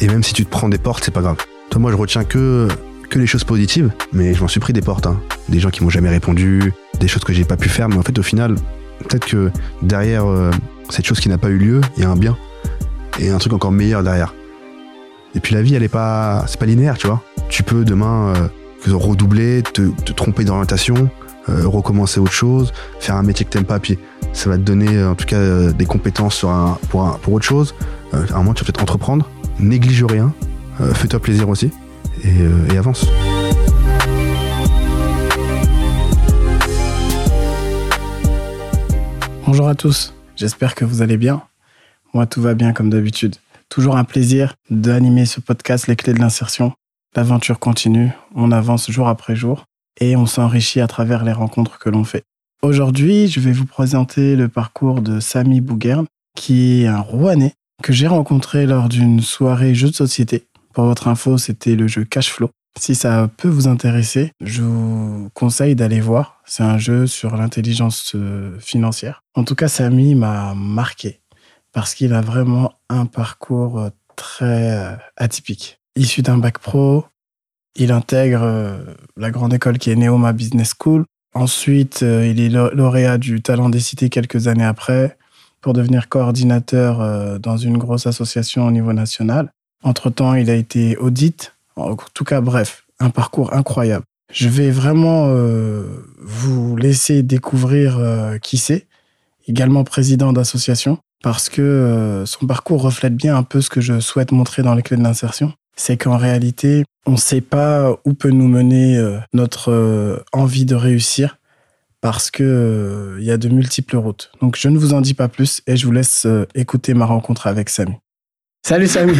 Et même si tu te prends des portes, c'est pas grave. Toi, moi, je retiens que, que les choses positives, mais je m'en suis pris des portes. hein. Des gens qui m'ont jamais répondu, des choses que j'ai pas pu faire, mais en fait, au final, peut-être que derrière euh, cette chose qui n'a pas eu lieu, il y a un bien et un truc encore meilleur derrière. Et puis la vie, elle est pas, c'est pas linéaire, tu vois. Tu peux demain euh, redoubler, te, tromper d'orientation, euh, recommencer autre chose, faire un métier que t'aimes pas, puis ça va te donner en tout cas des compétences pour, pour autre chose. À un moment, tu vas peut-être entreprendre, néglige rien, euh, fais-toi plaisir aussi et, euh, et avance. Bonjour à tous, j'espère que vous allez bien. Moi, tout va bien comme d'habitude. Toujours un plaisir d'animer ce podcast Les clés de l'insertion. L'aventure continue, on avance jour après jour et on s'enrichit à travers les rencontres que l'on fait. Aujourd'hui, je vais vous présenter le parcours de Samy Bouguerne, qui est un Rouennais que j'ai rencontré lors d'une soirée jeu de société. Pour votre info, c'était le jeu Cash Flow. Si ça peut vous intéresser, je vous conseille d'aller voir. C'est un jeu sur l'intelligence euh, financière. En tout cas, Samy m'a marqué parce qu'il a vraiment un parcours euh, très euh, atypique. Issu d'un bac pro, il intègre la grande école qui est Neoma Business School. Ensuite, il est lau- lauréat du Talent des Cités quelques années après pour devenir coordinateur euh, dans une grosse association au niveau national. Entre-temps, il a été audit. En tout cas, bref, un parcours incroyable. Je vais vraiment euh, vous laisser découvrir euh, qui c'est, également président d'association, parce que son parcours reflète bien un peu ce que je souhaite montrer dans les clés de l'insertion. C'est qu'en réalité, on ne sait pas où peut nous mener notre envie de réussir, parce que euh, il y a de multiples routes. Donc je ne vous en dis pas plus et je vous laisse euh, écouter ma rencontre avec Samy. Salut Samy,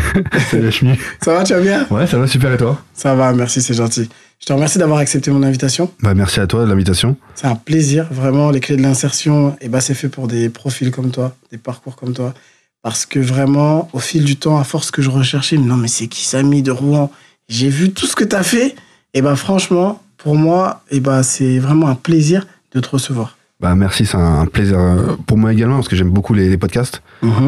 Salut Hachmi. ça va, tu vas bien? Ouais, ça va super et toi? Ça va, merci, c'est gentil. Je te remercie d'avoir accepté mon invitation. Bah merci à toi de l'invitation. C'est un plaisir, vraiment. Les clés de l'insertion, eh ben, c'est fait pour des profils comme toi, des parcours comme toi. Parce que vraiment, au fil du temps, à force que je recherchais, mais non, mais c'est qui Samy de Rouen? J'ai vu tout ce que tu as fait. Et ben franchement, pour moi, eh ben, c'est vraiment un plaisir de te recevoir. Bah merci, c'est un plaisir euh, pour moi également parce que j'aime beaucoup les, les podcasts.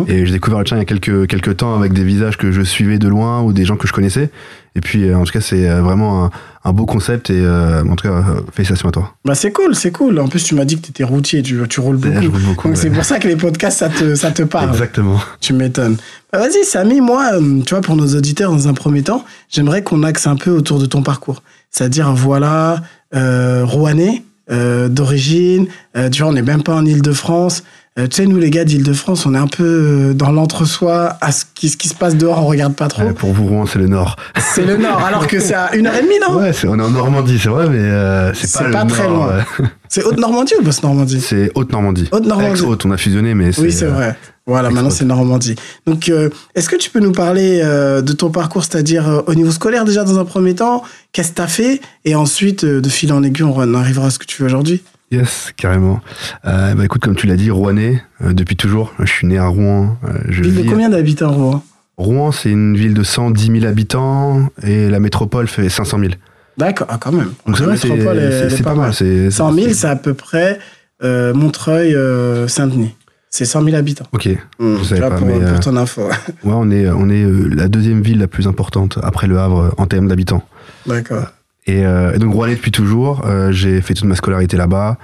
Et j'ai découvert le tien il y a quelques, quelques temps avec des visages que je suivais de loin ou des gens que je connaissais. Et puis, euh, en tout cas, c'est euh, vraiment un, un beau concept. Et euh, en tout cas, félicitations à toi. Bah, c'est cool, c'est cool. En plus, tu m'as dit que tu étais routier, tu, tu roules beaucoup. Je roule beaucoup, Donc ouais. c'est pour ça que les podcasts, ça te, ça te parle. Exactement. Tu m'étonnes. Bah, Vas-y, Samy, moi, tu vois, pour nos auditeurs, dans un premier temps, j'aimerais qu'on axe un peu autour de ton parcours. C'est-à-dire, voilà, euh, Rouennais, euh, d'origine, euh, tu on n'est même pas en Ile-de-France. Euh, tu sais, nous, les gars d'Ile-de-France, on est un peu euh, dans l'entre-soi. À ce qui, ce qui se passe dehors, on regarde pas trop. Ouais, pour vous, Rouen, c'est le Nord. C'est le Nord, alors que c'est à une heure et demie, non? Ouais, on est en Normandie, c'est vrai, mais euh, c'est pas, le très Nord, loin. ouais. C'est Haute-Normandie ou Basse-Normandie? C'est Haute-Normandie. Haute-Normandie. Ex-Haute, on a fusionné, mais c'est. Oui, c'est euh, vrai. Voilà, maintenant c'est Normandie. Donc, euh, est-ce que tu peux nous parler euh, de ton parcours, c'est-à-dire euh, au niveau scolaire déjà dans un premier temps? Qu'est-ce que tu as fait? Et ensuite, euh, de fil en aiguille, on arrivera à ce que tu fais aujourd'hui. Yes, carrément. Euh, bah écoute, comme tu l'as dit, Rouennais, euh, depuis toujours. Je suis né à Rouen. euh, je Ville de vis- combien d'habitants, Rouen Rouen, c'est une ville de 110 000 habitants et la métropole fait 500 000. D'accord, ah, quand même. Donc La métropole, c'est- pas mal. c'est- 100 000, c'est- à peu près euh, Montreuil, euh, Saint-Denis. C'est 100 000 habitants. Ok. Hum, Je savais pas, pour, mais, pour euh, ton info. Ouais, on est, on est la deuxième ville la plus importante après le Havre en termes d'habitants. D'accord. Et, euh, et donc depuis toujours. euh, j'ai fait toute ma scolarité là-bas.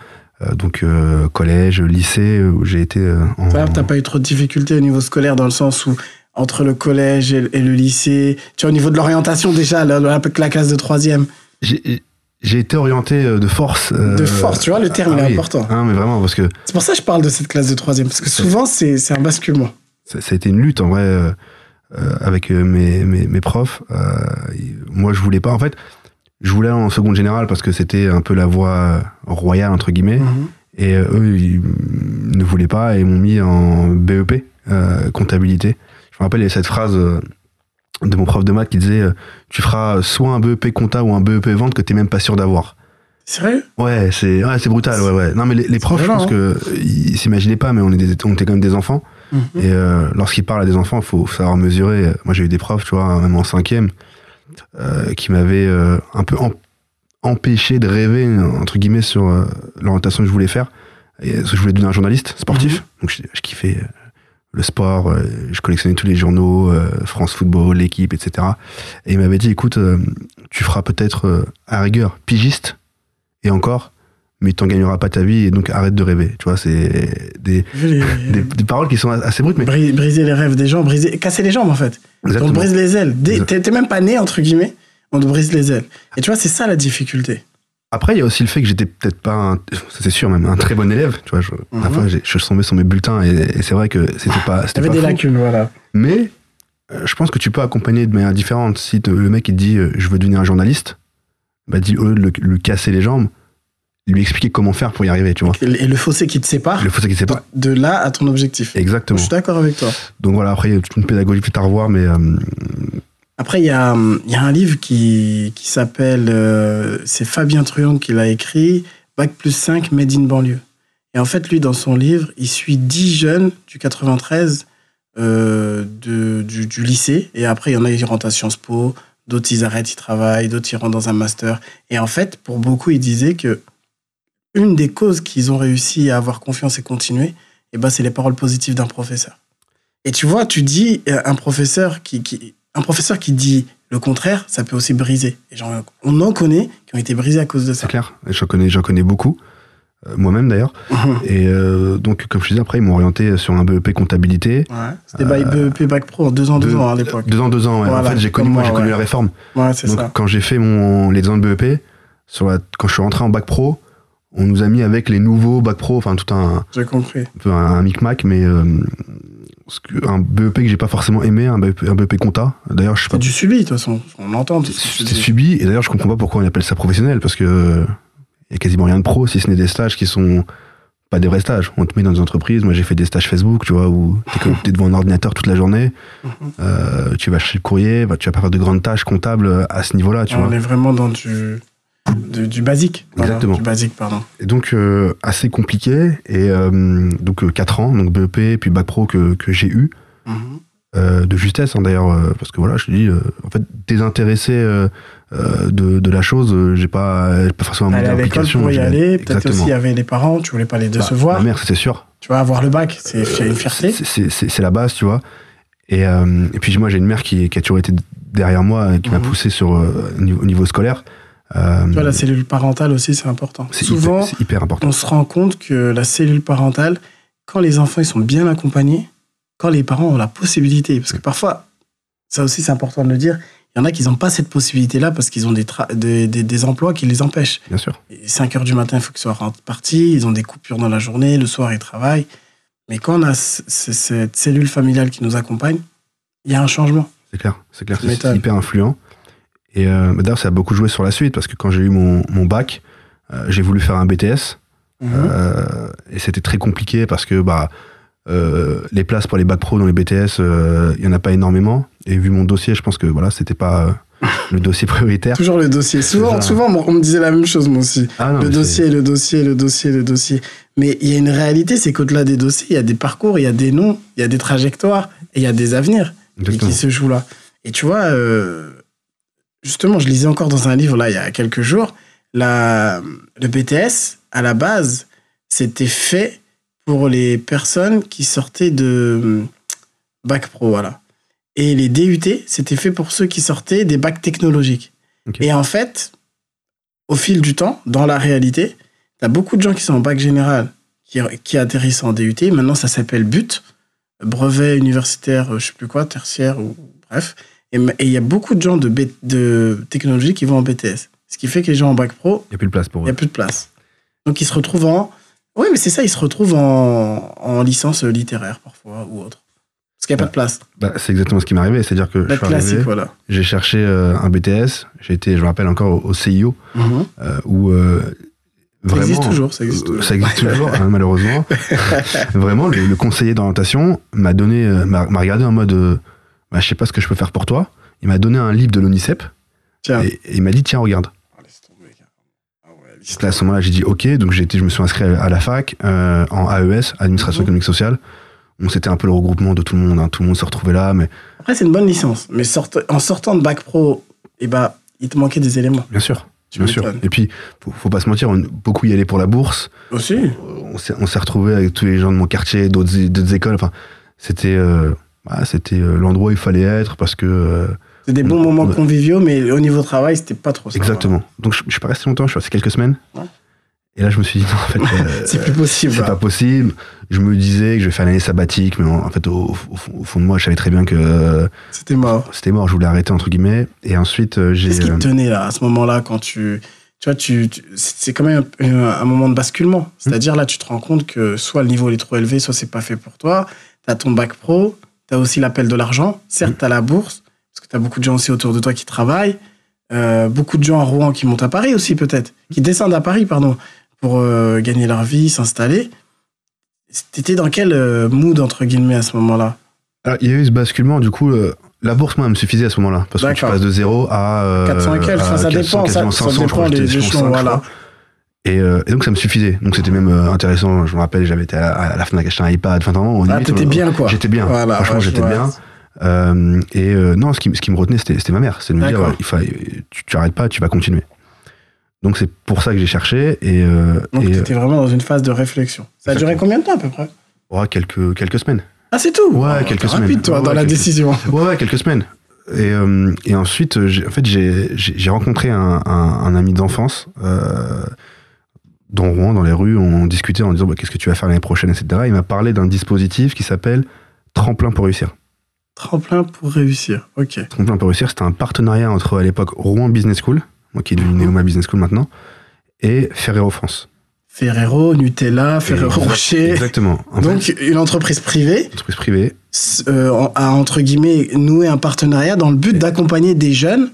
euh, donc euh, collège, lycée, où j'ai été en. T'as pas eu trop de difficultés au niveau scolaire dans le sens où entre le collège et, et le lycée, tu vois, au niveau de l'orientation déjà, la, la, la classe de troisième, J'ai été orienté de force. euh, De force, tu vois, le terme, il est oui. important. Hein, mais vraiment, parce que C'est pour ça que je parle de cette classe de troisième, parce que souvent, c'est un basculement. ça, ça a été une lutte en vrai euh, avec mes, mes, mes profs. Euh, moi, je voulais pas. En fait, je voulais en seconde générale parce que c'était un peu la voie royale entre guillemets. Mhm. Et euh, eux, ils ne voulaient pas et m'ont mis en BEP, euh, comptabilité. Je me rappelle, il y a cette phrase euh, de mon prof de maths qui disait Tu feras soit un BEP compta ou un BEP vente que t'es même pas sûr d'avoir. Sérieux? Ouais, c'est ouais, c'est brutal, ouais, ouais. Non, mais les, les profs, je pense que ils s'imaginaient pas, mais on, est des- on était quand même des enfants. Mhm. Et euh, lorsqu'ils parlent à des enfants, il faut savoir mesurer. Moi, j'ai eu des profs, tu vois, même en cinquième, qui m'avaient euh, un peu em- empêché de rêver, entre guillemets, sur euh, l'orientation que je voulais faire. Et, parce que je voulais devenir un journaliste sportif. Donc, je, je kiffais euh, le sport, euh, je collectionnais tous les journaux, euh, France Football, l'équipe, etc. Et il m'avait dit, écoute, euh, tu feras peut-être euh, à rigueur pigiste, et encore, mais tu n'en gagneras pas ta vie, et donc arrête de rêver. Tu vois, c'est des, Les- des, des paroles qui sont assez brutes, mais Bri- briser les rêves des gens, briser, casser les jambes en fait. On te brise les ailes. T'es même pas né, entre guillemets, on te brise les ailes. Et tu vois, c'est ça la difficulté. Après, il y a aussi le fait que j'étais peut-être pas, un- c'est sûr même, un très bon élève. Tu vois, je, fois, j'ai- je suis tombé sur mes bulletins et, et c'est vrai que c'était pas, T'avais des fou. lacunes, voilà. Mais euh, je pense que tu peux accompagner de manière différente. Si te- le mec il te dit euh, je veux devenir un journaliste, bah dis au lieu de le, lui casser les jambes, lui expliquer comment faire pour y arriver, tu vois. Et le fossé qui te sépare Le c'est qu'il sait pas. de là à ton objectif. Exactement. Je suis d'accord avec toi. Donc voilà, après il y a toute une pédagogie plus à revoir, mais euh, Après, il y a, y a un livre qui, qui s'appelle, euh, c'est Fabien Truand qui l'a écrit, Bac plus 5, Made in banlieue. Et en fait, lui, dans son livre, il suit 10 jeunes du 93 euh, de, du, du lycée. Et après, il y en a, ils rentrent à Sciences Po, d'autres, ils arrêtent, ils travaillent, d'autres, ils rentrent dans un master. Et en fait, pour beaucoup, il disait que une des causes qu'ils ont réussi à avoir confiance et continuer, eh ben, c'est les paroles positives d'un professeur. Et tu vois, tu dis euh, un professeur qui, qui, un professeur qui dit le contraire, ça peut aussi briser. Et genre, on en connaît qui ont été brisés à cause de ça. c'est clair. J'en connais, j'en connais beaucoup, euh, moi-même d'ailleurs. Mhm. Et euh, donc comme je disais, après ils m'ont orienté sur un BEP comptabilité. Ouais. C'était by BEP Bac Pro en deux ans, deux, Deux- ans à l'époque. Deux ans, deux ans. ouais. Voilà, en fait, j'ai connu, moi, j'ai connu la réforme. Ouais, c'est Donc ça. quand j'ai fait mon les ans de BEP, sur la- quand je suis rentré en bac pro, on nous a mis avec les nouveaux bac pro, enfin tout un, J'ai compris. un un, micmac, mais euh, un BEP que j'ai pas forcément aimé, un BEP, un BEP compta. D'ailleurs, je sais pas. C'est du subi, de toute façon. On entend tout ce que tu C'était dis. subi, et d'ailleurs, je comprends pas pourquoi on appelle ça professionnel, parce que euh, y a quasiment rien de pro, si ce n'est des stages qui sont pas des vrais stages. On te met dans des entreprises. Moi, j'ai fait des stages Facebook, tu vois, où t'es devant un ordinateur toute la journée. Mhm. Euh, tu vas chercher le courrier, bah, tu vas pas faire de grandes tâches comptables à ce niveau-là, tu on vois. est vraiment dans du, du, du basique. Exactement. Du basique, pardon. Et donc, euh, assez compliqué. Et euh, donc, 4 ans, donc BEP, puis Bac Pro que, que j'ai eu. Mhm. euh, de justesse, hein, d'ailleurs, euh, parce que voilà, je te dis, euh, en fait, désintéressé euh, euh, de, de la chose, euh, j'ai pas, pas forcément d'implication. pour y aller. Peut-être aussi, il y avait les parents, tu voulais pas les Bah, décevoir. Ma mère, c'était sûr. tu vas avoir le bac, c'est une fierté. C'est- la base, tu vois. Et, euh, et puis, moi, j'ai une mère qui, qui a toujours été derrière moi, euh, qui m'a Mhm. poussé sur, euh, au niveau, au niveau scolaire. Euh, Tu vois, la cellule parentale aussi, c'est important. c'est Souvent, hyper, c'est hyper important. on se rend compte que la cellule parentale, quand les enfants ils sont bien accompagnés, quand les parents ont la possibilité, parce que parfois, ça aussi c'est important de le dire, il y en a qui n'ont pas cette possibilité-là parce qu'ils ont des, tra- des, des- des emplois qui les empêchent. Bien sûr. Et 5 heures du matin, il faut qu'ils soient partis, ils ont des coupures dans la journée, le soir ils travaillent. Mais quand on a c- c- cette cellule familiale qui nous accompagne, il y a un changement. C'est clair, c'est clair, c'est m'étonnes. hyper influent. Et euh, bah, d'ailleurs, ça a beaucoup joué sur la suite parce que quand j'ai eu mon, mon bac, euh, j'ai voulu faire un BTS Mhm. euh, et c'était très compliqué parce que bah euh, les places pour les bacs pro dans les BTS, il y en a pas énormément. Et vu mon dossier, je pense que voilà, c'était pas le dossier prioritaire. Toujours le dossier. Souvent, souvent, on me disait la même chose, moi aussi. Ah non, le dossier, le dossier, le dossier, le dossier. Mais il y a une réalité, c'est qu'au-delà des dossiers, il y a des parcours, il y a des noms, il y a des trajectoires et il y a des avenirs et qui se jouent là. Et tu vois, euh, justement, je lisais encore dans un livre là il y a quelques jours, la, le BTS à la base, c'était fait pour les personnes qui sortaient de hum, bac pro, voilà. Et les DUT, c'était fait pour ceux qui sortaient des bacs technologiques. Et en fait, au fil du temps, dans la réalité, tu as beaucoup de gens qui sont en bac général qui, qui atterrissent en DUT. Maintenant, ça s'appelle BUT, brevet universitaire, euh, je sais plus quoi, tertiaire, ou bref. Et il y a beaucoup de gens de, B- de technologie qui vont en BTS. Ce qui fait que les gens en bac pro, Il n'y a plus de place pour il n'y eux. a plus de place. Donc ils se retrouvent en. Oui, mais c'est ça, ils se retrouvent en, en licence littéraire parfois ou autre. Parce qu'il n'y a pas de place. Bah, c'est exactement ce qui m'est arrivé. C'est-à-dire que je suis classique, arrivé, voilà. j'ai cherché euh, un BTS. J'ai été, je me rappelle encore, au, CIO, Mhm. euh, où euh, Ça vraiment. existe toujours, ça existe toujours. Ça existe toujours, hein, malheureusement. Vraiment, le, le conseiller d'orientation m'a donné, m'a regardé en mode, bah, je sais pas ce que je peux faire pour toi. Il m'a donné un livre de l'ONICEP Tiens. et, et il m'a dit tiens regarde. Gars. Ah ouais, là, à ce moment-là, j'ai dit ok, donc été, je me suis inscrit à, la fac euh, en AES, administration Mhm. économique sociale. Bon, c'était un peu le regroupement de tout le monde, hein, tout le monde se retrouvait là, mais Après, c'est une bonne licence. Mais en sortant de bac pro, eh ben, il te manquait des éléments. bien sûr, Tu bien sûr. Et puis, faut, faut pas se mentir, on, beaucoup y allaient pour la bourse. Aussi. On s'est, on s'est retrouvés avec tous les gens de mon quartier, d'autres, d'autres écoles. Enfin, c'était euh, bah, c'était euh, l'endroit où il fallait être parce que. euh, C'est des bons on- moments on- conviviaux, mais au niveau travail, c'était pas trop ça. exactement. Donc je, je suis pas resté longtemps, je suis resté quelques semaines. Ouais. Et là, je me suis dit, non, en fait, euh, C'est plus possible. c'est pas possible. Je me disais que je vais faire l'année sabbatique, mais en, en fait, au, au fond- au fond de moi, je savais très bien que euh, C'était mort. c'était mort. Je voulais arrêter entre guillemets. Et ensuite, euh, j'ai. Qu'est-ce qui te tenait là, à ce moment-là, quand tu. Tu vois, tu, tu- c'est quand même un, un moment de basculement. C'est-à-dire là, tu te rends compte que soit le niveau est trop élevé, soit c'est pas fait pour toi. Tu as ton bac pro, tu as aussi l'appel de l'argent. Certes, tu as la bourse, parce que tu as beaucoup de gens aussi autour de toi qui travaillent. Euh, beaucoup de gens à Rouen qui montent à Paris aussi, peut-être. Qui descendent à Paris, pardon, pour euh, gagner leur vie, s'installer. T'étais dans quel euh, mood, entre guillemets, à ce moment-là? Alors, il y a eu ce basculement, du coup, la bourse, moi, me suffisait à ce moment-là. Parce que tu passes de 0 à. euh, 400 et quelques, à ça 400, dépend, ça, quasiment ça 500, je crois, dépend des échelons, 500, je voilà. Et, euh, et donc, ça me suffisait. Donc, c'était même euh, intéressant. Je me rappelle, j'avais été à, à la Fnac acheter un iPad. Enfin, vraiment, Ah, t'étais bien, quoi. J'étais bien. Voilà, Franchement, ouais, je j'étais bien. Euh, et non, ce qui, ce qui me retenait, c'était c'était ma mère. C'est de me dire, il fallait, tu, tu arrêtes pas, tu vas continuer. Donc, c'est pour ça que j'ai cherché. Et, Donc, et tu euh, étais vraiment dans une phase de réflexion. Ça a duré combien de temps, à peu près? Oh, quelques, quelques semaines. Ah, c'est tout? Ouais, Oh, quelques semaines. rapide, toi, Ouais, dans ouais, la quelques- décision. Ouais, ouais, quelques semaines. Et, et ensuite, en fait, j'ai rencontré un, un, un ami d'enfance euh, dans Rouen, dans les rues. On discutait en disant bah, qu'est-ce que tu vas faire l'année prochaine, etc. Il m'a parlé d'un dispositif qui s'appelle Tremplin pour réussir. Tremplin pour réussir. Ok. Tremplin pour réussir, c'était un partenariat entre à l'époque Rouen Business School, moi qui est devenu Mhm. Neoma Business School maintenant, et Ferrero France. Ferrero, Nutella, Ferrero Rocher. Exactement. En fait, Donc, une entreprise privée entreprise privée. euh, a, entre guillemets, noué un partenariat dans le but d'accompagner des jeunes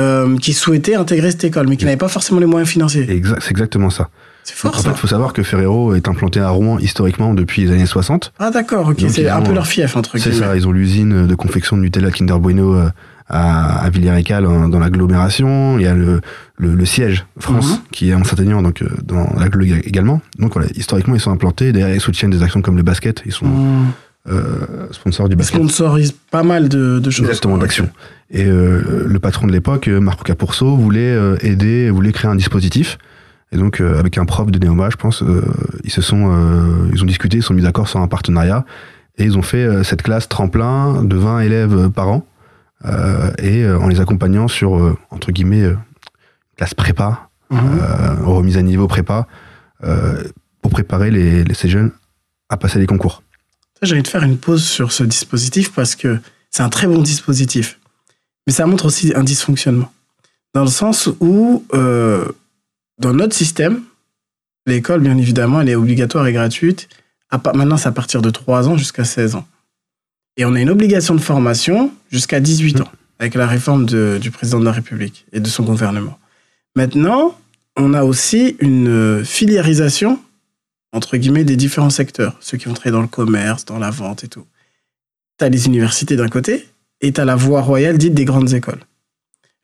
euh, qui souhaitaient intégrer cette école, mais qui n'avaient pas forcément les moyens financiers. Exact, c'est exactement ça. C'est En fort, fait, ça. il faut savoir que Ferrero est implanté à Rouen historiquement depuis les années 60. Ah, d'accord, ok. Donc, C'est ils un peu leur fief, entre C'est guillemets. ça, ils ont l'usine de confection de Nutella Kinder Bueno euh, à, à Villers-et-Cal en- dans l'agglomération. Il y a le, le, le siège France Mhm. qui est en Saint-Aignan, donc euh, dans l'agglo également. Donc voilà, historiquement ils sont implantés. Derrière ils soutiennent des actions comme le basket. Ils sont euh, sponsors du Ils basket. sponsorisent pas mal de, de choses. Exactement, d'actions. Et euh, le patron de l'époque, euh, Marco Capurso, voulait euh, aider, voulait créer un dispositif. Et donc, euh, avec un prof de Néoma, je pense, euh, ils se sont, ils ont discuté, ils se sont mis d'accord sur un partenariat. Et ils ont fait cette classe tremplin de 20 élèves par an. et en les accompagnant sur, entre guillemets, classe prépa, Mhm. remise à niveau prépa, pour préparer les, les- ces jeunes à passer les concours. J'ai envie de faire une pause sur ce dispositif parce que c'est un très bon dispositif. Mais ça montre aussi un dysfonctionnement. Dans le sens où, euh, dans notre système, l'école, bien évidemment, elle est obligatoire et gratuite. Maintenant, c'est à partir de 3 ans jusqu'à 16 ans. Et on a une obligation de formation jusqu'à 18 ans, avec la réforme de- du président de la République et de son gouvernement. Maintenant, on a aussi une euh, filiarisation entre guillemets, des différents secteurs. Ceux qui vont travailler dans le commerce, dans la vente et tout. Tu as les universités d'un côté et tu as la voie royale dite des grandes écoles.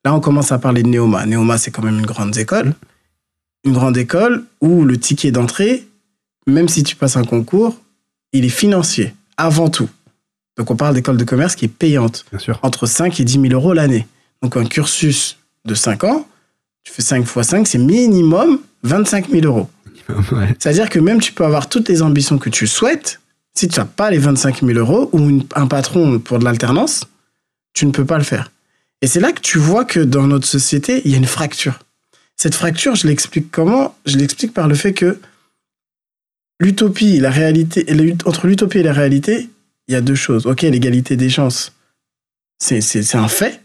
Là, on commence à parler de Néoma. Néoma, c'est quand même une grande école. Une grande école où le ticket d'entrée, même si tu passes un concours, il est financier, avant tout. Donc, on parle d'école de commerce qui est payante Bien sûr. entre 5 et 10 000 euros l'année. Donc un cursus de 5 ans, tu fais 5 fois 5, c'est minimum 25 000 euros. Ouais. C'est-à-dire que même tu peux avoir toutes les ambitions que tu souhaites, si tu n'as pas les 25 000 euros ou une- un patron pour de l'alternance, tu ne peux pas le faire. Et c'est là que tu vois que dans notre société, il y a une fracture. Cette fracture, je l'explique comment? Je l'explique par le fait que l'utopie la réalité, entre l'utopie et la réalité, il y a deux choses. Ok, l'égalité des chances, c'est un fait.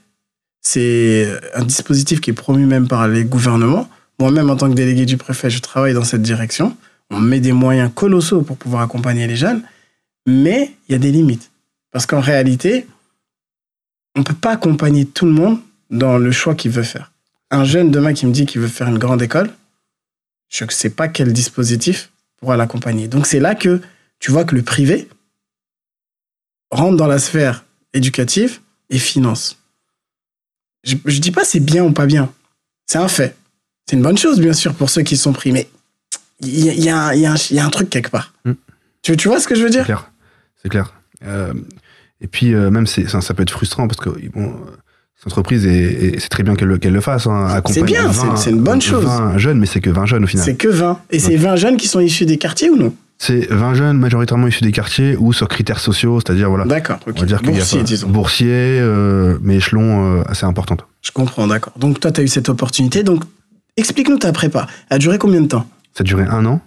C'est un dispositif qui est promu même par les gouvernements. Moi-même, en tant que délégué du préfet, je travaille dans cette direction. On met des moyens colossaux pour pouvoir accompagner les jeunes, mais il y a des limites. Parce qu'en réalité, on ne peut pas accompagner tout le monde dans le choix qu'il veut faire. Un jeune demain qui me dit qu'il veut faire une grande école, je ne sais pas quel dispositif pourra l'accompagner. Donc c'est là que tu vois que le privé rentre dans la sphère éducative et finance. Je ne dis pas c'est bien ou pas bien. C'est un fait. C'est une bonne chose, bien sûr, pour ceux qui sont pris, mais il y, a- y un- y y a truc quelque part. Mm. Tu, tu vois ce que je veux C'est dire clair. C'est clair. Euh, et puis, euh, même, c'est, ça, ça peut être frustrant parce que, bon, euh, cette entreprise, est- c'est très bien qu'elle, le- fasse. Hein, accompagner bien, 20, c'est- c'est une bonne chose. 20 jeunes, mais c'est que 20 jeunes au final. C'est que 20. Et c'est 20 jeunes qui sont issus des quartiers ou non? C'est 20 jeunes majoritairement issus des quartiers ou sur critères sociaux, c'est-à-dire voilà. D'accord, ok. On va dire qu'il y a Boursier, euh, mais échelon euh, assez importante. Je comprends, d'accord. Donc toi, tu as eu cette opportunité. Donc, explique-nous ta prépa. Elle a duré combien de temps? Ça a duré un an.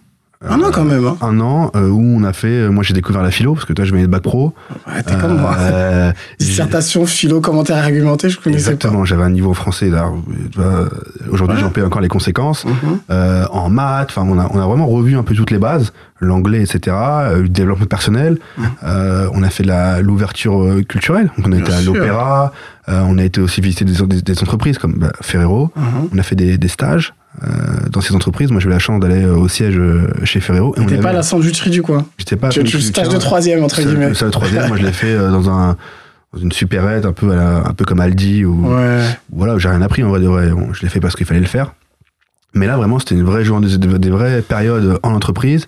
Un an quand même. Hein. Un an euh, où on a fait. euh, moi, j'ai découvert la philo parce que toi, je venais de bac pro. Ouais, T'es comme moi. Euh, Dissertation, philo, commentaire argumenté, je connaissais Exactement, j'avais un niveau français. là, Aujourd'hui, Ouais. j'en paie encore les conséquences. Mhm. Euh, en maths, enfin, on a, on a vraiment revu un peu toutes les bases, l'anglais, etc., euh, le développement personnel. Mhm. Euh, on a fait de la- l'ouverture euh, culturelle. Donc, on a Bien été à sûr. l'opéra. euh, on a été aussi visiter des, des- des entreprises comme bah, Ferrero. Mhm. On a fait des, des stages euh, dans ces entreprises. Moi, j'ai eu la chance d'aller euh, au siège euh, chez Ferrero. On T'es avait- pas la sandwicherie du coin. J'étais pas. Tu, tu stage de troisième, entre guillemets. ça, le troisième, moi, je l'ai fait dans un dans une supérette, un peu à la- un peu comme Aldi ou Ouais. voilà, où j'ai rien appris en vrai de vrai. Bon, je l'ai fait parce qu'il fallait le faire. Mais là, vraiment, c'était une vraie journée, des vraies périodes en entreprise.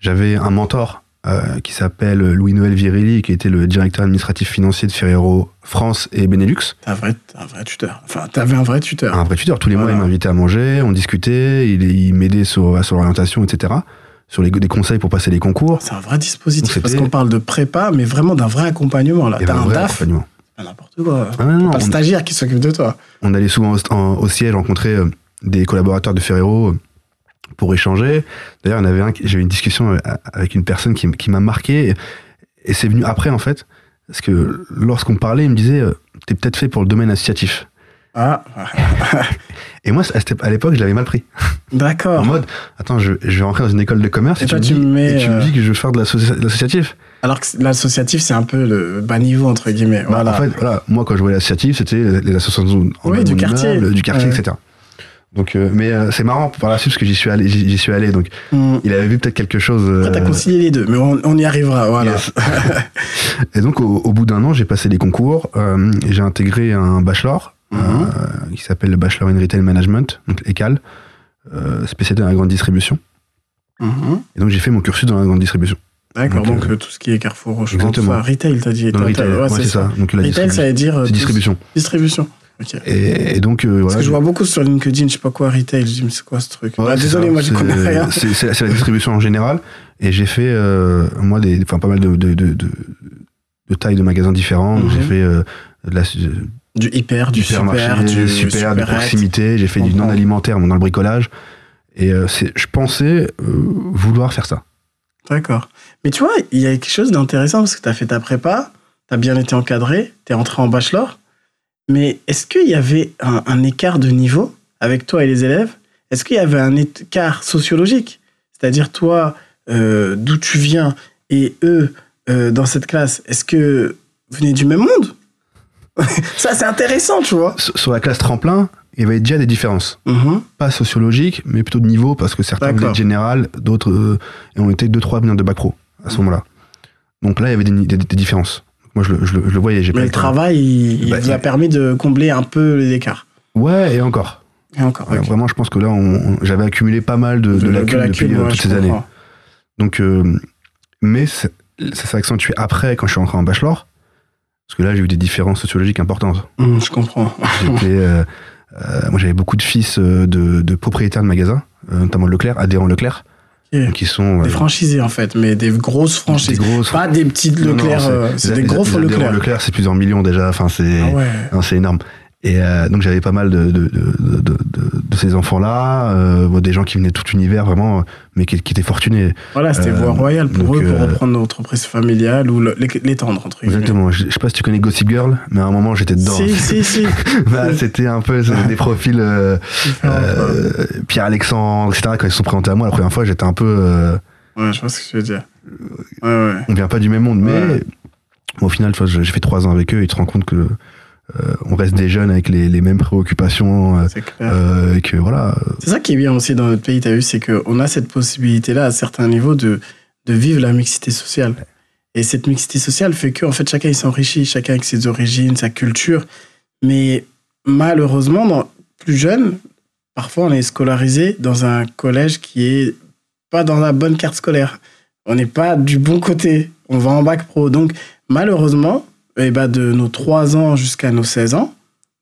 J'avais un mentor euh, qui s'appelle Louis-Noël Virilli, qui était le directeur administratif financier de Ferrero France et Benelux. Un vrai, un vrai tuteur. Enfin, t'avais un vrai tuteur. Un vrai tuteur. Tous les mois, il m'invitait à manger, on discutait, il, il m'aidait sur, sur l'orientation, etc. Sur les, des conseils pour passer les concours. C'est un vrai dispositif. Donc, Parce qu'on parle de prépa, mais vraiment d'un vrai accompagnement. Là, t'as un vrai DAF, accompagnement. n'importe quoi. Ah, non, non, Pas le stagiaire qui s'occupe de toi. On allait souvent au, en- au siège rencontrer euh, des collaborateurs de Ferrero euh, pour échanger. D'ailleurs, en avait un, j'ai eu une discussion euh, avec une personne qui, m'a marqué. Et, et c'est venu après, en fait. Parce que lorsqu'on parlait, il me disait euh, T'es peut-être fait pour le domaine associatif. Ah, Et moi, à l'époque, je l'avais mal pris. En d'accord. mode Attends, je, je vais rentrer dans une école de commerce Et et, toi, tu, me dis, me mets, et tu me euh, dis que je veux faire de l'associa- de l'associatif. Alors que l'associatif, c'est un peu le bas niveau, entre guillemets. Bah, Voilà. En fait, voilà, moi, quand je voyais l'associatif, c'était les associations en Oui, du quartier. du quartier, Ouais. etc. Donc, euh, mais euh, c'est marrant par la suite parce que j'y suis allé, j'y suis allé. Donc, Hmm. il avait vu peut-être quelque chose. Après, t'as euh, concilié les deux, mais on, on y arrivera. Voilà. Yes. et donc, au, au bout d'un an, j'ai passé les concours euh, j'ai intégré un bachelor Mhm. euh, qui s'appelle le Bachelor in Retail Management, donc ECAL, euh, spécialisé dans la grande distribution. Mhm. Et donc, j'ai fait mon cursus dans la grande distribution. D'accord, Donc, donc, euh, tout ce qui est Carrefour, ça. Retail, t'as dit. Dans le retail, ouais, ouais, c'est c'est ça. Donc, la Retail, ça veut dire. euh, distribution. Distribution. Et, et donc, euh, Parce voilà. que je j'ai- vois beaucoup sur LinkedIn, je sais pas quoi, retail. Je dis, mais c'est quoi ce truc Ouais, Bah, Désolé, ça. moi, je connais rien. C'est la distribution en général. Et j'ai fait, euh, moi, des, enfin, pas mal de, de, de, de, de tailles de magasins différents. Donc, Mhm. J'ai fait euh, de la, Du hyper, du supermarché, super, du super, de proximité. J'ai fait du comprends. non alimentaire bon, dans le bricolage. Et euh, je pensais euh, vouloir faire ça. D'accord. Mais tu vois, il y a quelque chose d'intéressant parce que tu as fait ta prépa, tu as bien été encadré, tu es entré en bachelor. Mais est-ce qu'il y avait un, un écart de niveau avec toi et les élèves? Est-ce qu'il y avait un écart sociologique? C'est-à-dire toi, euh, d'où tu viens et eux, euh, dans cette classe, est-ce que vous venez du même monde? Ça, c'est intéressant, tu vois. Sur la classe tremplin, il y avait déjà des différences. Mhm. Pas sociologiques, mais plutôt de niveau, parce que certains venaient de général, d'autres. euh, et on était deux, trois venir de bac pro à ce moment-là. Donc là, il y avait des, des- des différences. Moi, je le, je le- je le voyais. j'ai pas Mais le travail, il, il Bah, vous a permis de combler un peu les écarts. Ouais, et encore. Et encore, Ouais. Vraiment, je pense que là, on- on- j'avais accumulé pas mal de, de, lacunes depuis euh, ouais, toutes ces années. Donc, euh, mais ça s'est accentué après, quand je suis rentré en bachelor. Parce que là, j'ai eu des différences sociologiques importantes. Hum, je comprends. J'étais, euh, euh, moi, j'avais beaucoup de fils de, de propriétaires de magasins, notamment Leclerc, adhérents Leclerc, Qui sont Des franchisés en fait, mais des grosses des franchises. grosses. Pas des petites Leclerc, c'est- euh, des gros Leclerc. Leclerc, c'est plusieurs millions déjà. Enfin, c'est Ah ouais. c'est énorme. Et euh, donc j'avais pas mal de, de, de, de, ces enfants-là, euh, des gens qui venaient de tout univers vraiment, mais qui, qui étaient fortunés. Voilà, c'était Euh, voie royale pour donc, eux, pour euh, reprendre l'entreprise familiale ou l'étendre, entre guillemets. Exactement. Je, je sais pas si tu connais Gossip Girl, mais à un moment j'étais dedans. Si, si, si. Bah, c'était un peu des profils Pierre-Alexandre, etc. Quand ils se sont présentés à moi la première fois, j'étais un peu. Ouais, je vois ce que tu veux dire. Ouais, ouais. on vient pas du même monde, mais Ouais. bon, au final, j'ai fait trois ans avec eux, et tu te rends compte que euh, on reste des jeunes avec les, les mêmes préoccupations, euh, C'est clair. euh, et que voilà. C'est ça qui est bien aussi dans notre pays, tu as vu, c'est qu'on a cette possibilité-là, à certains niveaux, de, de vivre la mixité sociale. Et cette mixité sociale fait que, en fait, chacun il s'enrichit, chacun avec ses origines, sa culture. Mais malheureusement, dans, plus jeune, parfois on est scolarisé dans un collège qui est pas dans la bonne carte scolaire. On n'est pas du bon côté. On va en bac pro. Donc, malheureusement, eh ben, de nos 3 ans jusqu'à nos 16 ans,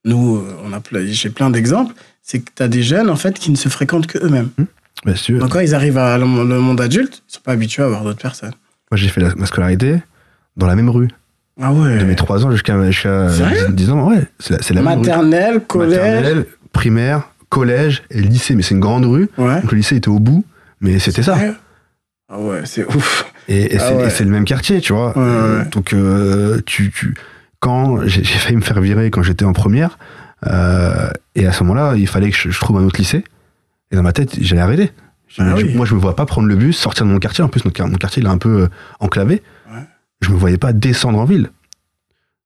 nous, euh, on a j'ai plein d'exemples, c'est que tu as des jeunes, en fait, qui ne se fréquentent que eux-mêmes. Bah, si tu veux, Donc quand ils arrivent à le monde adulte, ils sont pas habitués à voir d'autres personnes. moi, j'ai fait la- ma scolarité dans la même rue. Ah ouais. De mes 3 ans jusqu'à jusqu'à Sérieux? 10 ans, ouais. C'est la, la même rue. Maternelle, collège. Maternelle, primaire, collège et lycée. Mais c'est une grande rue. Ouais. Donc le lycée était au bout. Mais c'était ça. Ah ouais, c'est ouf. Et, et Ah c'est ouais. le même quartier, tu vois. Ouais. Donc, euh, tu, tu, quand j'ai failli me faire virer quand j'étais en première, euh, et à ce moment-là, il fallait que je, je trouve un autre lycée. Et dans ma tête, j'allais arrêter. Ah oui. Moi, je me vois pas prendre le bus, sortir de mon quartier. En plus, notre, mon quartier, il est un peu euh, enclavé. Ouais. Je me voyais pas descendre en ville.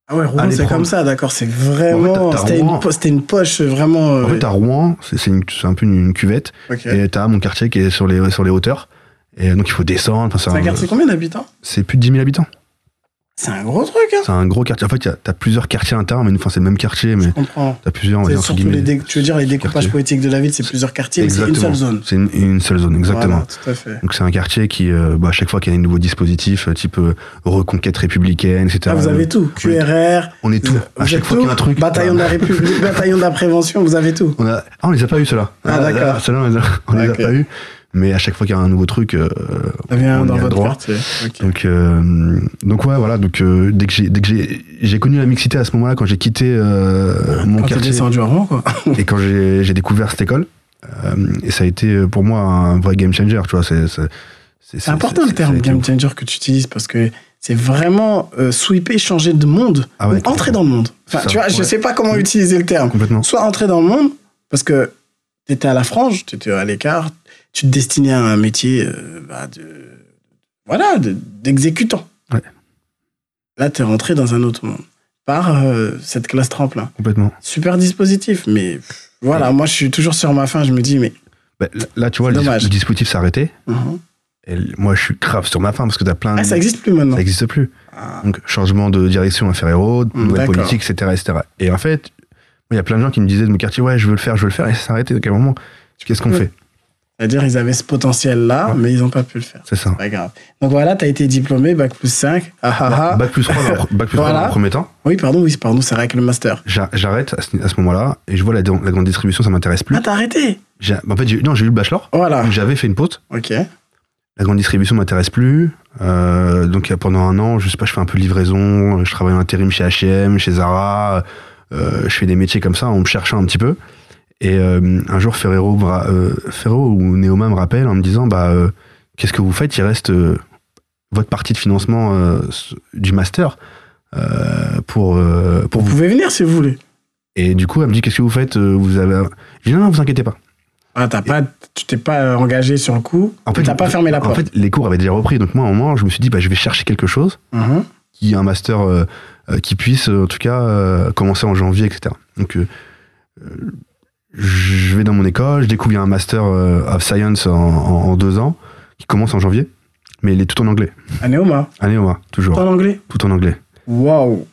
Ah ouais, Rouen, c'est prendre. comme ça, d'accord. C'est En vraiment. fait, C'était Rouen. une, poche vraiment. euh, En fait, à Rouen, c'est un peu une, une cuvette. ok. Et t'as mon quartier qui est sur les, sur les hauteurs. Et donc, il faut descendre. Enfin, C'est un quartier combien d'habitants C'est plus de 10 000 habitants. C'est un gros truc, hein. C'est un gros quartier. En fait, t'as plusieurs quartiers internes, mais enfin, c'est le même quartier, mais Je comprends. t'as plusieurs, on va dire, les dé- tu veux dire les découpages politiques de la ville, c'est plusieurs quartiers, mais c'est une seule zone. C'est une, une seule zone, exactement. Voilà, tout à fait. Donc c'est un quartier qui, euh, bah, à chaque fois qu'il y a des nouveaux dispositifs, euh, type euh, reconquête républicaine, etc. Ah, vous avez tout. QRR. On est tout. À chaque fois qu'il y a un truc. Bataillon de la République, bataillon de la prévention, vous avez tout. On a... Ah, on les a pas eu ceux-là. Ah, d'accord. Ceux-là, on les a, on les a pas eu. Mais à chaque fois qu'il y a un nouveau truc, euh, Ça vient on dans votre droit. quartier. Ok. Donc, euh, donc ouais, voilà. Donc euh, dès que j'ai, dès que j'ai, j'ai connu la mixité à ce moment-là, quand j'ai quitté euh, mon Quand quartier descendu Rouen, quoi. et quand j'ai, j'ai découvert cette école, et ça a été pour moi un vrai game changer. Tu vois, c'est, c'est, important le terme game ouf. changer que tu utilises parce que c'est vraiment euh, sweeper, changer de monde, Ah ouais, ou entrer dans le monde. Enfin, ça, tu vois, je sais pas comment utiliser le terme. Soit entrer dans le monde parce que tu étais à la frange, tu étais à l'écart, tu te destinais à un métier euh, bah, de voilà, de- d'exécutant. Ouais. Là, tu es rentré dans un autre monde par euh, cette classe tremplin. Complètement. Super dispositif, mais pff, voilà, moi je suis toujours sur ma fin, je me dis, mais Bah, là, tu vois, le, dis- Dommage. le dispositif s'est arrêté. Mhm. Et moi, je suis grave sur ma fin parce que t'as plein de. ah, ça existe plus maintenant. ça existe plus. Ah. Donc, changement de direction à Ferrero, Mm, nouvelle politique, etc., etc. Et en fait, il y a plein de gens qui me disaient de mon quartier, ouais, je veux le faire, je veux le faire, et ça s'est arrêté. À un moment, qu'est-ce qu'on Ouais. fait? C'est-à-dire, ils avaient ce potentiel-là, Ouais. mais ils n'ont pas pu le faire. C'est ça. Pas grave. Donc voilà, tu as été diplômé, bac plus 5. Ah, ah, ah. Bac plus 3 dans, bac plus 3 Voilà. dans le premier temps. Oui, pardon, oui, pardon, c'est vrai que le master. J'a- J'arrête à ce, moment-là, et je vois la, la grande distribution, ça m'intéresse plus. Ah, t'as arrêté? En fait, non, j'ai eu le bachelor, Voilà. j'avais fait une pause. Ok. La grande distribution m'intéresse plus. Euh, donc pendant un an, je sais pas, je fais un peu de livraison, je travaille en intérim chez H&M, chez Zara, euh, je fais des métiers comme ça en me cherchant un petit peu. Et euh, un jour, Ferrero, euh, Ferrero ou Neoma me rappelle en me disant, bah, euh, qu'est-ce que vous faites? Il reste euh, votre partie de financement du master pour Vous vous. pouvez venir si vous voulez. Et du coup, elle me dit, qu'est-ce que vous faites? Vous avez Je dis non, non, vous inquiétez pas. Ah, t'as pas, tu t'es pas engagé sur le coup? En fait, t'as pas fermé la En porte? fait, les cours avaient déjà repris, donc moi, au moment, je me suis dit, bah, je vais chercher quelque chose. Mhm. qui a un master qui puisse en tout cas commencer en janvier, etc. Donc je vais dans mon école, je découvre qu'il y a un master euh, of science en, en- en deux ans qui commence en janvier, mais il est tout en anglais. À Néoma. Allez, on va, toujours, En anglais tout en anglais. Waouh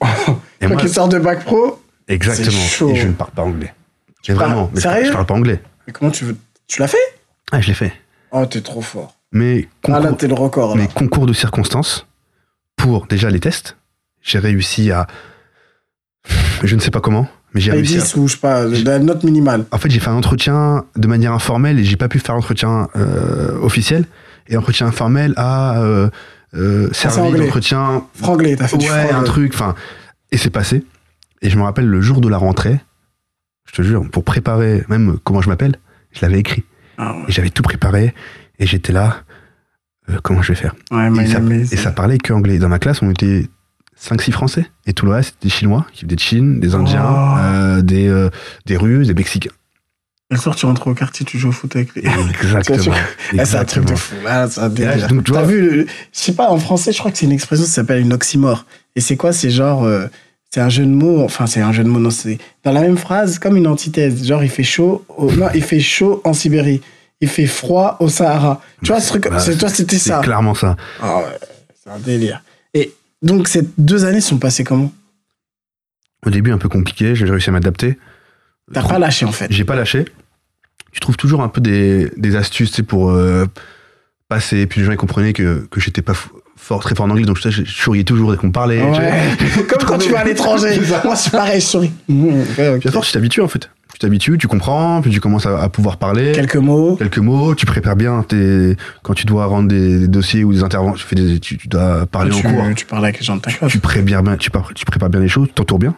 Et moi, qui sors de bac pro, exactement. chaud. Et je ne parle pas anglais. Vraiment, mais je, sérieux je parle pas anglais. mais comment tu veux. Tu l'as fait? Ah, je l'ai fait. Oh, t'es trop fort. Mais Ah, là, concours, t'es le record. Là. mais concours de circonstances pour déjà les tests. J'ai réussi à, je ne sais pas comment, mais j'ai réussi à 10 ou je sais pas, la note minimale. En fait, j'ai fait un entretien de manière informelle et j'ai pas pu faire l'entretien euh, officiel. Et l'entretien informel a euh, euh, d'entretien. Franglais, t'as fait du Ouais, un franglais. truc. Enfin, et c'est passé. Et je me rappelle le jour de la rentrée. Je te jure, pour préparer même comment je m'appelle, je l'avais écrit Ah ouais. et j'avais tout préparé. Et j'étais là. euh, comment je vais faire? Ouais, et my ça, et ça parlait que anglais. Dans ma classe, on était 5-6 Français. Et tout le reste, des Chinois qui venaient de Chine, des Indiens, Oh. euh, des, euh, des Russes, des Mexicains. Le soir, tu rentres au quartier, tu joues au foot avec les. Exactement. Ah, c'est un truc de fou. Là, c'est un délire. T'as vois- vu, le- je sais pas, en français, je crois que c'est une expression qui s'appelle une oxymore. Et c'est quoi C'est genre, euh, c'est un jeu de mots, enfin, c'est un jeu de mots, non, c'est dans la même phrase, comme une antithèse. Genre, il fait chaud, au- non, il fait chaud en Sibérie. Il fait froid au Sahara. Tu vois, ce truc, Bah, c'est toi, c'était C'est ça. clairement ça. Ah ouais, c'est un délire. Et donc, ces deux années sont passées comment Au début, un peu compliqué, j'ai réussi à m'adapter. T'as pas lâché, en fait. J'ai pas lâché. Tu trouves toujours un peu des, des astuces tu sais, pour euh, passer. Puis les gens ils comprenaient que, que j'étais pas fort, très fort en anglais, donc je, je souriais toujours dès qu'on me parlait. Ouais. Comme quand tu vas à l'étranger. Moi, c'est pareil, je souris. Mmh, ok, ok. Puis à force, tu t'habitues en fait. Tu t'habitues, tu comprends, puis tu commences à, à pouvoir parler. Quelques mots. Quelques mots, tu prépares bien tes, quand tu dois rendre des, des dossiers ou des interventions, tu, fais des, tu, tu dois parler tu, en cours. tu parles avec les gens de ta classe. Tu prépares bien, tu, par- tu prépares bien les choses, t'entoures bien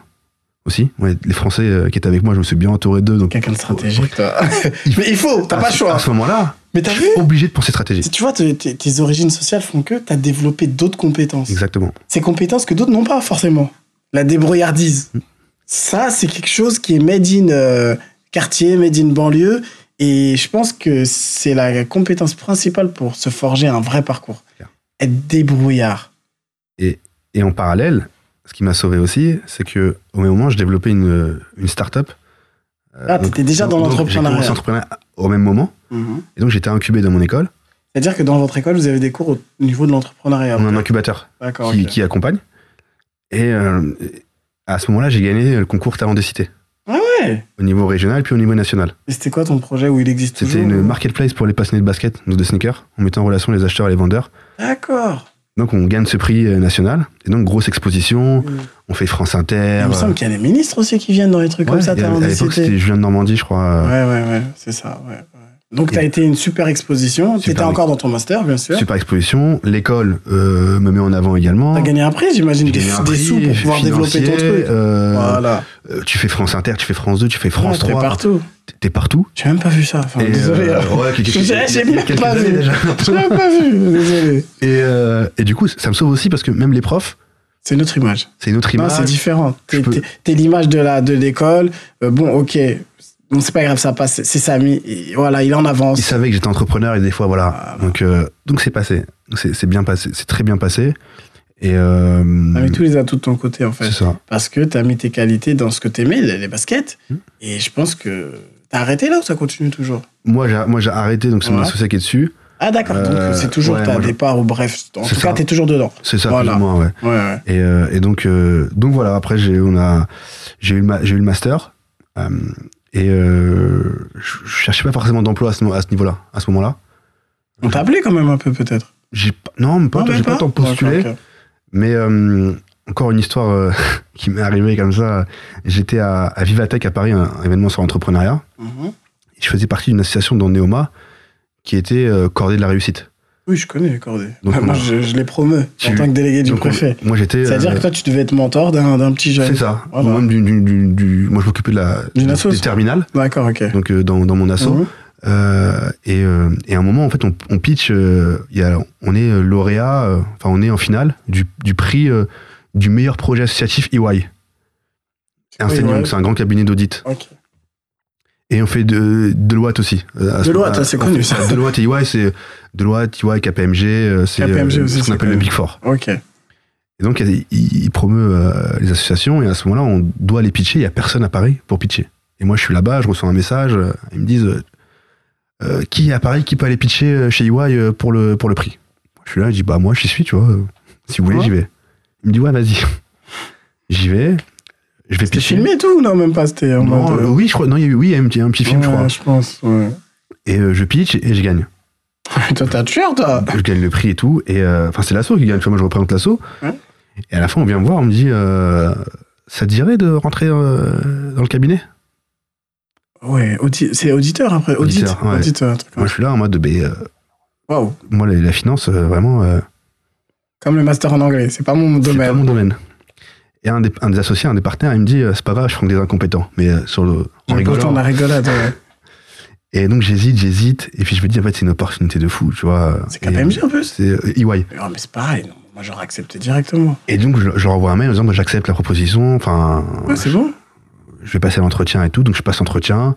aussi. Ouais, les Français euh, qui étaient avec moi, je me suis bien entouré d'eux. Donc Quelqu'un de stratégique, toi. Mais il faut, t'as pas le choix. À ce moment-là, Mais t'as je vu suis obligé de penser stratégie. Tu vois, tes, tes- tes origines sociales font que t'as développé d'autres compétences. Exactement. Ces compétences que d'autres n'ont pas forcément. La débrouillardise. Mm. Ça, c'est quelque chose qui est made in euh, quartier, made in banlieue. Et je pense que c'est la compétence principale pour se forger un vrai parcours. Être débrouillard. Et en parallèle, ce qui m'a sauvé aussi, c'est que au même moment, je développais une, une start-up. Euh, Ah, t'étais déjà dans l'entrepreneuriat. Au même moment. Et donc, j'étais incubé dans mon école. C'est-à-dire que dans votre école, vous avez des cours au niveau de l'entrepreneuriat. On a un incubateur qui, accompagne. Et euh, à ce moment-là, j'ai gagné le concours Talent des Cités. Ouais. Au niveau régional, puis au niveau national. Et c'était quoi ton projet où il existe C'était une marketplace pour les passionnés de basket, donc de sneakers. On mettait en relation les acheteurs et les vendeurs. D'accord. Donc, on gagne ce prix euh, national. Et donc, grosse exposition. Mm. On fait France Inter. Il me semble qu'il y a des ministres aussi qui viennent dans les trucs Ouais, comme ça, avait- à l'époque, c'était Julien de Normandie, je crois. euh, Ouais, ouais, ouais, c'est ça, ouais. Donc, Et- t'as été une super exposition. T'étais oui. encore dans ton master, bien sûr. Super exposition. L'école euh, me met en avant également. T'as gagné un prix, j'imagine, des, des sous pour pouvoir développer ton truc. euh, voilà. euh, tu fais France Inter, tu fais France 2, tu fais France Ouais, t'es 3. partout. T'es- T'es partout. J'ai même pas vu ça. Enfin, désolé. euh, hein. ouais, J'ai- même pas vu. J'ai même pas vu. Désolé. Et, et du coup, ça me sauve aussi parce que même les profs, C'est une autre image. c'est une autre image. c'est différent. T'es, peux- t'es- t'es l'image de la de l'école. Euh, bon, ok. Bon, c'est pas grave, ça passe. C'est Samy. Voilà, il est en avance. Ils savaient que j'étais entrepreneur et des fois, voilà. Voilà. Donc, euh, donc c'est passé. Donc, C'est bien passé. C'est très bien passé. Et euh, Avec tous les atouts de ton côté, en fait. c'est ça. Parce que t'as mis tes qualités dans ce que t'aimais, les, les baskets. Hmm. Et je pense que t'as arrêté là ou ça continue toujours? Moi, j'ai arrêté, donc c'est mon Ouais. associé qui est dessus. Ah, d'accord. Donc Euh, c'est toujours ouais, ta je- départ ou bref. En tout cas, ça. t'es toujours dedans. C'est ça, Voilà. plus ou moins, ouais. Ouais, ouais. Et, euh, et donc, euh, donc voilà, après, j'ai eu, eu le master. Et euh, je cherchais pas forcément d'emploi à ce, à ce niveau-là, à ce moment-là. On t'a appelé quand même un peu, peut-être. Non, même pas, j'ai pas tant postulé. Mais euh, encore une histoire euh, qui m'est arrivée comme ça. J'étais à, à Vivatech à Paris, un, un événement sur l'entrepreneuriat. Mhm. Je faisais partie d'une association dans Neoma qui était euh, cordée de la réussite. Oui, je connais les cordées. Donc, moi, je, je les promeux en tant que délégué du Donc, on- préfet. moi, j'étais. C'est-à-dire euh, que toi, tu devais être mentor d'un petit jeune. c'est ça. Voilà. Même du, du- du- du- moi, je m'occupais de la D'une des assoce. terminales, D'accord, ok. donc euh, dans, dans mon asso. Mhm. Euh, et, et à un moment, en fait, on, on pitch, y a, on est lauréat, enfin, on est en finale du, du prix du meilleur projet associatif EY. Ernst Oui, Young, ouais. c'est un grand cabinet d'audit. Ok. Et on fait de Deloitte aussi. Euh, Deloitte, c'est on connu, ça. Deloitte et EY, c'est Deloitte, EY, KPMG, euh, c'est euh, ce qu'on appelle le. Big Four. Ok. Et donc, il, il promeut euh, les associations et à ce moment-là, on doit les pitcher. Il n'y a personne à Paris pour pitcher. Et moi, je suis là-bas, je reçois un message. Ils me disent euh, Qui est à Paris qui peut aller pitcher chez EY pour le, pour le prix? Je suis là, je dis Bah, moi, j'y suis, tu vois. Si vous voulez, j'y vais. Il me dit Ouais, vas-y. J'y vais. Je vais C'était filmé et tout Non, même pas. C'était en Non, mode. euh, oui, je crois. Non, il y a eu oui, il y a un petit, un petit film, je crois. je pense, ouais. Et euh, je pitch et je gagne. toi, un tueur, toi je gagne le prix et tout. Et euh, enfin, c'est l'assaut qui gagne. Moi, je représente l'assaut. Et à la fin, on vient me voir, on me dit Ça te dirait de rentrer dans le cabinet? Ouais, audi- c'est auditeur après. Audit. Auditeur, ouais. Auditeur, truc Moi, je suis là en mode ben, euh, Waouh. Moi, la, la finance, vraiment, Comme le master en anglais. C'est pas mon c'est domaine. pas mon domaine. Et un des, un des associés, un des partenaires, il me dit euh, C'est pas grave, je prends des incompétents. Mais euh, sur le. En rigolant. la rigolade, ouais. Et donc, j'hésite, j'hésite. Et puis, je me dis En fait, c'est une opportunité de fou, tu vois. C'est KPMG en plus C'est euh, EY. Oh, mais c'est pareil, non. Moi, j'aurais accepté directement. Et donc, je, je leur envoie un mail en disant bah, J'accepte la proposition. Enfin, Ouais, c'est bon. je vais passer l'entretien et tout. Donc je passe l'entretien.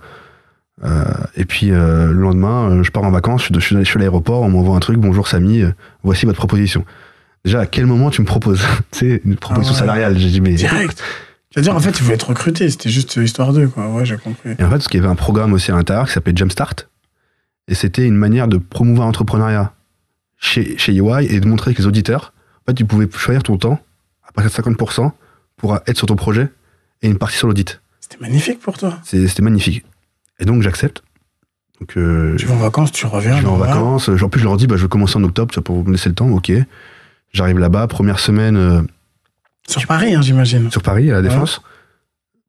Euh, et puis euh, le lendemain, je pars en vacances, je je suis, je suis à l'aéroport, on m'envoie un truc, bonjour Samy, voici votre proposition. Déjà, à quel moment tu me proposes Tu sais, une proposition Ah ouais. salariale. J'ai dit, mais. Direct. C'est-à-dire, en fait, il voulait être recruté. C'était juste histoire d'eux, quoi. Ouais, j'ai compris. Et en fait, parce qu'il y avait un programme aussi à l'intérieur qui s'appelait Jumpstart. Et c'était une manière de promouvoir l'entrepreneuriat chez, chez EY et de montrer que les auditeurs, en fait, tu pouvais choisir ton temps à partir de 50% pour être sur ton projet et une partie sur l'audit. C'était magnifique pour toi. C'était magnifique. Et donc, j'accepte. Donc, euh, Tu vas en vacances, tu reviens. Je vais en vacances. En plus, je leur dis, bah, je vais commencer en octobre, ça pour me laisser le temps. Ok. J'arrive là-bas, première semaine euh, Sur Paris, hein, j'imagine. sur Paris, à la Défense.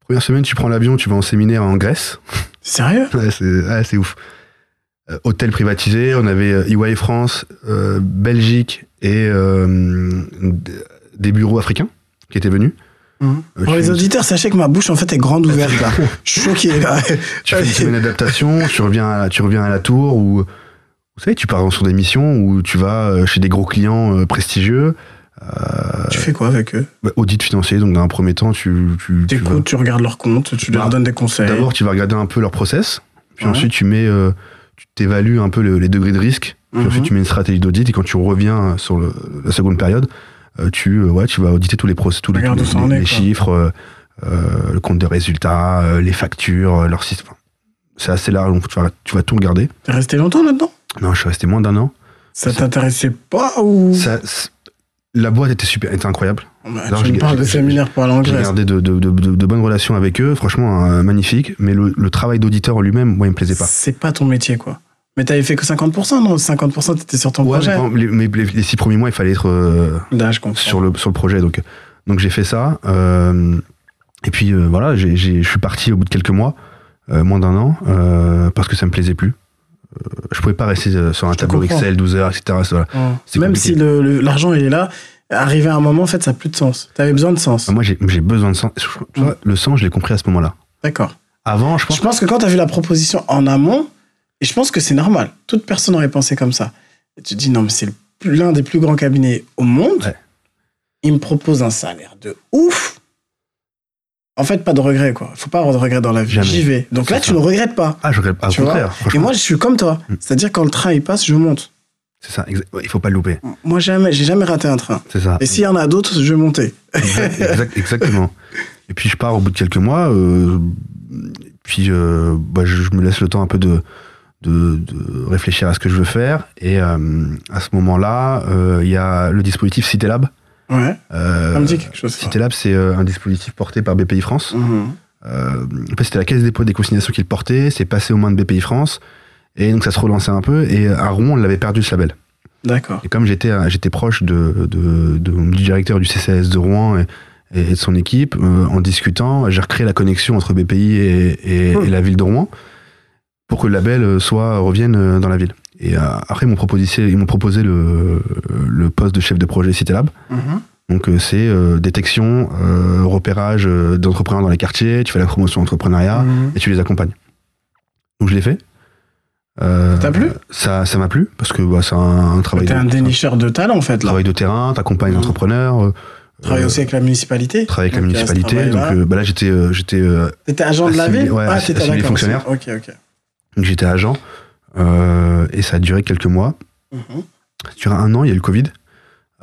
Première semaine, tu prends l'avion, tu vas en séminaire en Grèce. Sérieux? Ouais, c'est ouais, c'est ouf. Euh, hôtel privatisé, on avait euh, EY France, euh, Belgique et euh, des bureaux africains qui étaient venus. Euh, Pour tu les une- auditeurs, sachez que ma bouche en fait est grande ouverte là. Je suis choqué là. Tu fais une semaine d'adaptation, tu reviens, à, tu reviens à la tour ou vous savez, tu pars sur des missions où tu vas euh, chez des gros clients euh, prestigieux. Tu fais quoi avec eux? Bah, audit financier, donc dans un premier temps, tu, tu, tu vas- T'écoutes, tu regardes leurs comptes, tu leur Bah, donnes des conseils. D'abord, tu vas regarder un peu leur process, puis Ouais. ensuite tu mets, euh, tu t'évalues un peu le- les degrés de risque, puis Mhm. ensuite tu mets une stratégie d'audit et quand tu reviens sur le- la seconde période, euh, tu, euh, ouais, tu vas auditer tous les process, tous les, est, chiffres, euh, euh, le compte de résultats, euh, les factures, euh, leur système. C'est assez large, donc tu vas, tu vas tout regarder. T'es resté longtemps là-dedans? Non, je suis resté moins d'un an. Ça t'intéressait pas ou? Ça, la boîte était super, était incroyable. Bah, Non, Tu me parles de séminaire pour en J'ai gardé de, de- de- de- bonnes relations avec eux, franchement euh, magnifique. Mais le, le travail d'auditeur en lui-même, moi, il me plaisait pas. C'est pas ton métier quoi. Mais t'avais fait que 50%, non? 50% t'étais sur ton Ouais, projet. mais les, mais les- les six premiers mois, il fallait être euh, Là, je comprends. sur le sur le projet, donc donc j'ai fait ça. euh, et puis euh, voilà, je suis parti au bout de quelques mois, euh, moins d'un an, euh, parce que ça me plaisait plus. Euh, je pouvais pas rester euh, sur un Je tableau. Excel 12 heures, etc. Voilà. Ouais. c'est Même si l'argent il est là, arrivé à un moment, en fait, ça n'a plus de sens. T'avais besoin de sens. Ah, Moi, j'ai besoin de sens. Tu le sens, je l'ai compris à ce moment-là. D'accord. Avant, je pense. Je pense que quand t'as vu la proposition en amont, et je pense que c'est normal, toute personne aurait pensé comme ça. Et tu te dis, non, mais c'est l'un des plus grands cabinets au monde. Ouais. Il me propose un salaire de ouf. En fait, pas de regret, quoi. Faut pas avoir de regret dans la vie. J'y vais. Donc là, ça. tu ne regrettes pas. Ah, je regrette pas. Tu vois. Et moi, je suis comme toi. Mm. C'est-à-dire, quand le train il passe, je monte. c'est ça. Il faut pas le louper. Moi, jamais, j'ai jamais raté un train. C'est ça. Et s'il y en a d'autres, je vais monter. Exact- exact- exactement. Et puis je pars au bout de quelques mois. euh, puis euh, bah, je, je me laisse le temps un peu de, de, de réfléchir à ce que je veux faire. Et euh, à ce moment-là, il y a le dispositif CityLab. Ouais. Euh, Ça me dit quelque chose. ça. CityLab, c'est euh, un dispositif porté par BPI France. Mhm. Euh, en fait, c'était la Caisse des dépôts des consignations qui le portait. C'est passé aux mains de BPI France. Et donc ça se relançait un peu. Et à Rouen, on l'avait perdu ce label. D'accord. Et comme j'étais j'étais proche de, de- de- du directeur du CCS de Rouen et, et de son équipe, euh, en discutant, j'ai recréé la connexion entre BPI et, et- Hmm. et la ville de Rouen pour que le label euh, soit revienne euh, dans la ville. Et euh, après, ils m'ont proposé, ils m'ont proposé le, le poste de chef de projet CityLab. Mhm. Donc euh, c'est euh, détection, euh, repérage d'entrepreneurs dans les quartiers, tu fais la promotion d'entrepreneuriat Mhm. et tu les accompagnes. Donc je l'ai fait. Euh, Ça t'a plu? Ça ça m'a plu parce que bah, c'est un, un travail T'es un de- dénicheur de talent, en fait, là. travail de terrain, t'accompagnes Mhm. l'entrepreneur, Travaille aussi avec la municipalité. travailler avec la Donc, municipalité. Donc bah là j'étais j'étais T'étais agent de la ville? ouais, Ah, t'étais fonctionnaire. Ok, ok. donc j'étais agent et ça a duré quelques mois. Mhm. Ça a duré un an, il y a eu le Covid.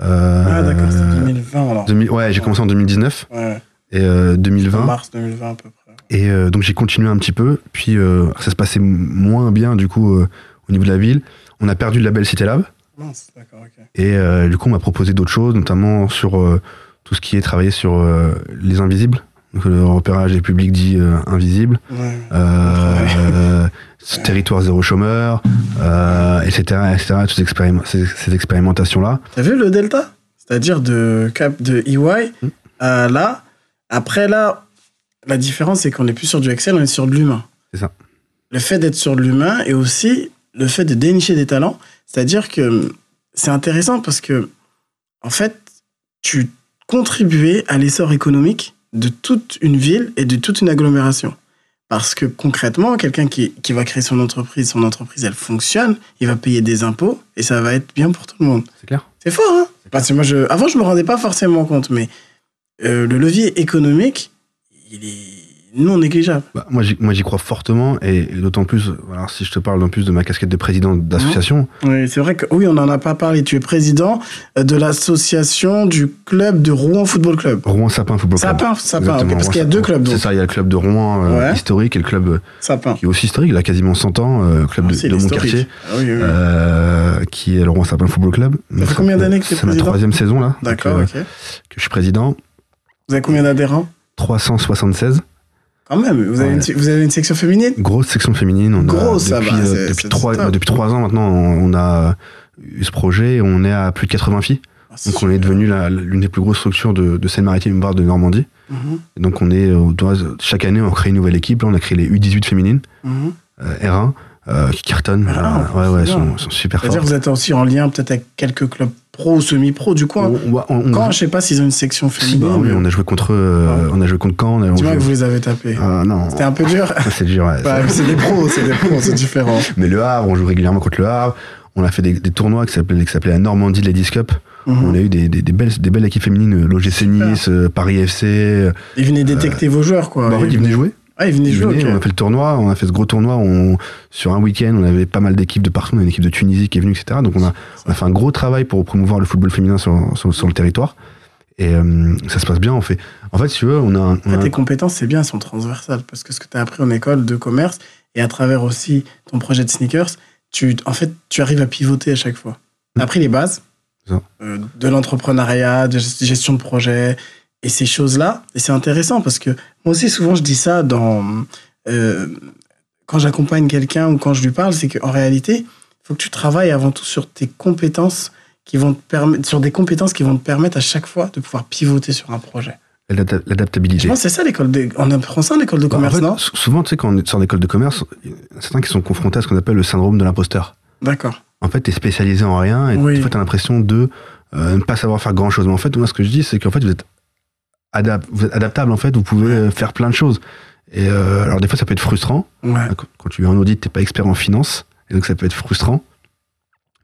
Euh, Ah, d'accord, c'était 2020 alors. 2000 ouais, j'ai commencé en 2019 Ouais, et euh, 2020. mars 2020 à peu près. Et euh, donc j'ai continué un petit peu, puis euh, ça se passait moins bien du coup euh, au niveau de la ville. On a perdu le label Cité Lab Mince, d'accord, ok. et euh, du coup on m'a proposé d'autres choses, notamment sur euh, tout ce qui est travailler sur euh, les invisibles, le repérage des publics dits euh, invisibles, Ouais. euh, euh, territoire zéro chômeur, euh, etc., etc. Toutes ces- ces expérimentations-là. T'as vu le delta? C'est-à-dire de cap de EY Hmm. à là. Après là, la différence c'est qu'on n'est plus sur du Excel, on est sur de l'humain. C'est ça. Le fait d'être sur de l'humain et aussi le fait de dénicher des talents, c'est-à-dire que c'est intéressant parce que en fait, tu contribuais à l'essor économique de toute une ville et de toute une agglomération. Parce que concrètement, quelqu'un qui, qui va créer son entreprise, son entreprise, elle fonctionne, il va payer des impôts et ça va être bien pour tout le monde. C'est clair C'est fort, hein? Parce que moi, je, avant, je me rendais pas forcément compte, mais euh, le levier économique, il est non négligeable. Bah, moi, j'y, crois fortement, et, et d'autant plus, voilà, si je te parle en plus de ma casquette de président d'association, Oui, c'est vrai que oui, on n'en a pas parlé. Tu es président euh, de l'association du club de Rouen Football Club. Rouen Sapin Football Club. Sapin, Sapin, parce qu'il y a deux clubs. C'est ça, il y a le club de Rouen euh, Ouais. historique et le club euh, Sapin. qui est aussi historique, il a quasiment 100 ans, euh, club de, Ah, de mon quartier, Ah oui, oui, oui. euh, qui est le Rouen Sapin Football Club. fait combien d'années que t'es C'est ma président troisième saison là, D'accord, ok. que je suis président. Vous avez combien d'adhérents? 376, Quand même, vous avez, Ouais. une, vous avez une section féminine? Grosse section féminine. On Grosse, a, ça depuis, va, euh, depuis, trois, depuis trois ans maintenant, on, on a eu ce projet, et on est à plus de 80 filles. Ah, Donc on est devenu l'une des plus grosses structures de, de Seine-Maritime, voire de Normandie. Mhm. Et donc on est, on doit- chaque année, on crée une nouvelle équipe. Là, on a créé les U18 féminines, Mhm. euh, R1, euh, qui cartonnent. Ah, Euh, ouais, ouais, sont, sont super C'est-à-dire fortes. que vous êtes aussi en lien peut-être avec quelques clubs pro ou semi-pro du coin. On, on- je sais pas s'ils ont une section féminine. bah oui, on a joué contre, euh, on a joué contre Caen. On a, Dis-moi que vous les avez tapés. Ah, non, C'était un peu dur. c'est dur. ouais. Ouais, mais c'est des pros, c'est des pros, c'est différent. Mais le Havre, on joue régulièrement contre le Havre. On a fait des, des tournois qui s'appelaient la Normandie Ladies Cup. Mhm. On a eu des, des, des belles, des belles équipes féminines, euh, l'OGC Nice, euh, Paris FC. euh, Ils venaient détecter vos joueurs, quoi. bah, fait, ils venaient jouer. Ah, ils venaient jouer. On a fait le tournoi, on a fait ce gros tournoi. On, sur un week-end, on avait pas mal d'équipes de partout. On a une équipe de Tunisie qui est venue, etc. Donc on a, on a fait un gros travail pour promouvoir le football féminin sur, sur, sur le territoire. Et euh, ça se passe bien. On fait. En fait, si tu veux, on a. un- on a Après, un- tes compétences, c'est bien, elles sont transversales. Parce que ce que tu as appris en école de commerce et à travers aussi ton projet de sneakers, tu, en fait, tu arrives à pivoter à chaque fois. Tu as appris les bases euh, de l'entrepreneuriat, de gest- gestion de projet et ces choses-là. Et c'est intéressant parce que moi aussi, souvent, je dis ça dans, euh, quand j'accompagne quelqu'un ou quand je lui parle, c'est qu'en réalité, il faut que tu travailles avant tout sur tes compétences qui vont te permettre, sur des compétences qui vont te permettre à chaque fois de pouvoir pivoter sur un projet. l'adap- Je L'adaptabilité. pense que c'est ça l'école de... On apprend ça en école de Bah, en commerce, fait, non? sou- Souvent, tu sais, quand on sort d'école de commerce, en certains qui sont confrontés à ce qu'on appelle le syndrome de l'imposteur. D'accord. En fait, tu es spécialisé en rien et Oui. tu as l'impression de euh, ne pas savoir faire grand chose. Mais en fait, moi, ce que je dis, c'est qu'en fait, vous êtes, adap- vous êtes adaptable. En fait, vous pouvez euh, faire plein de choses. Et euh, alors, des fois, ça peut être frustrant. Ouais. Quand, tu es en audit, tu pas expert en finance. Et donc, ça peut être frustrant.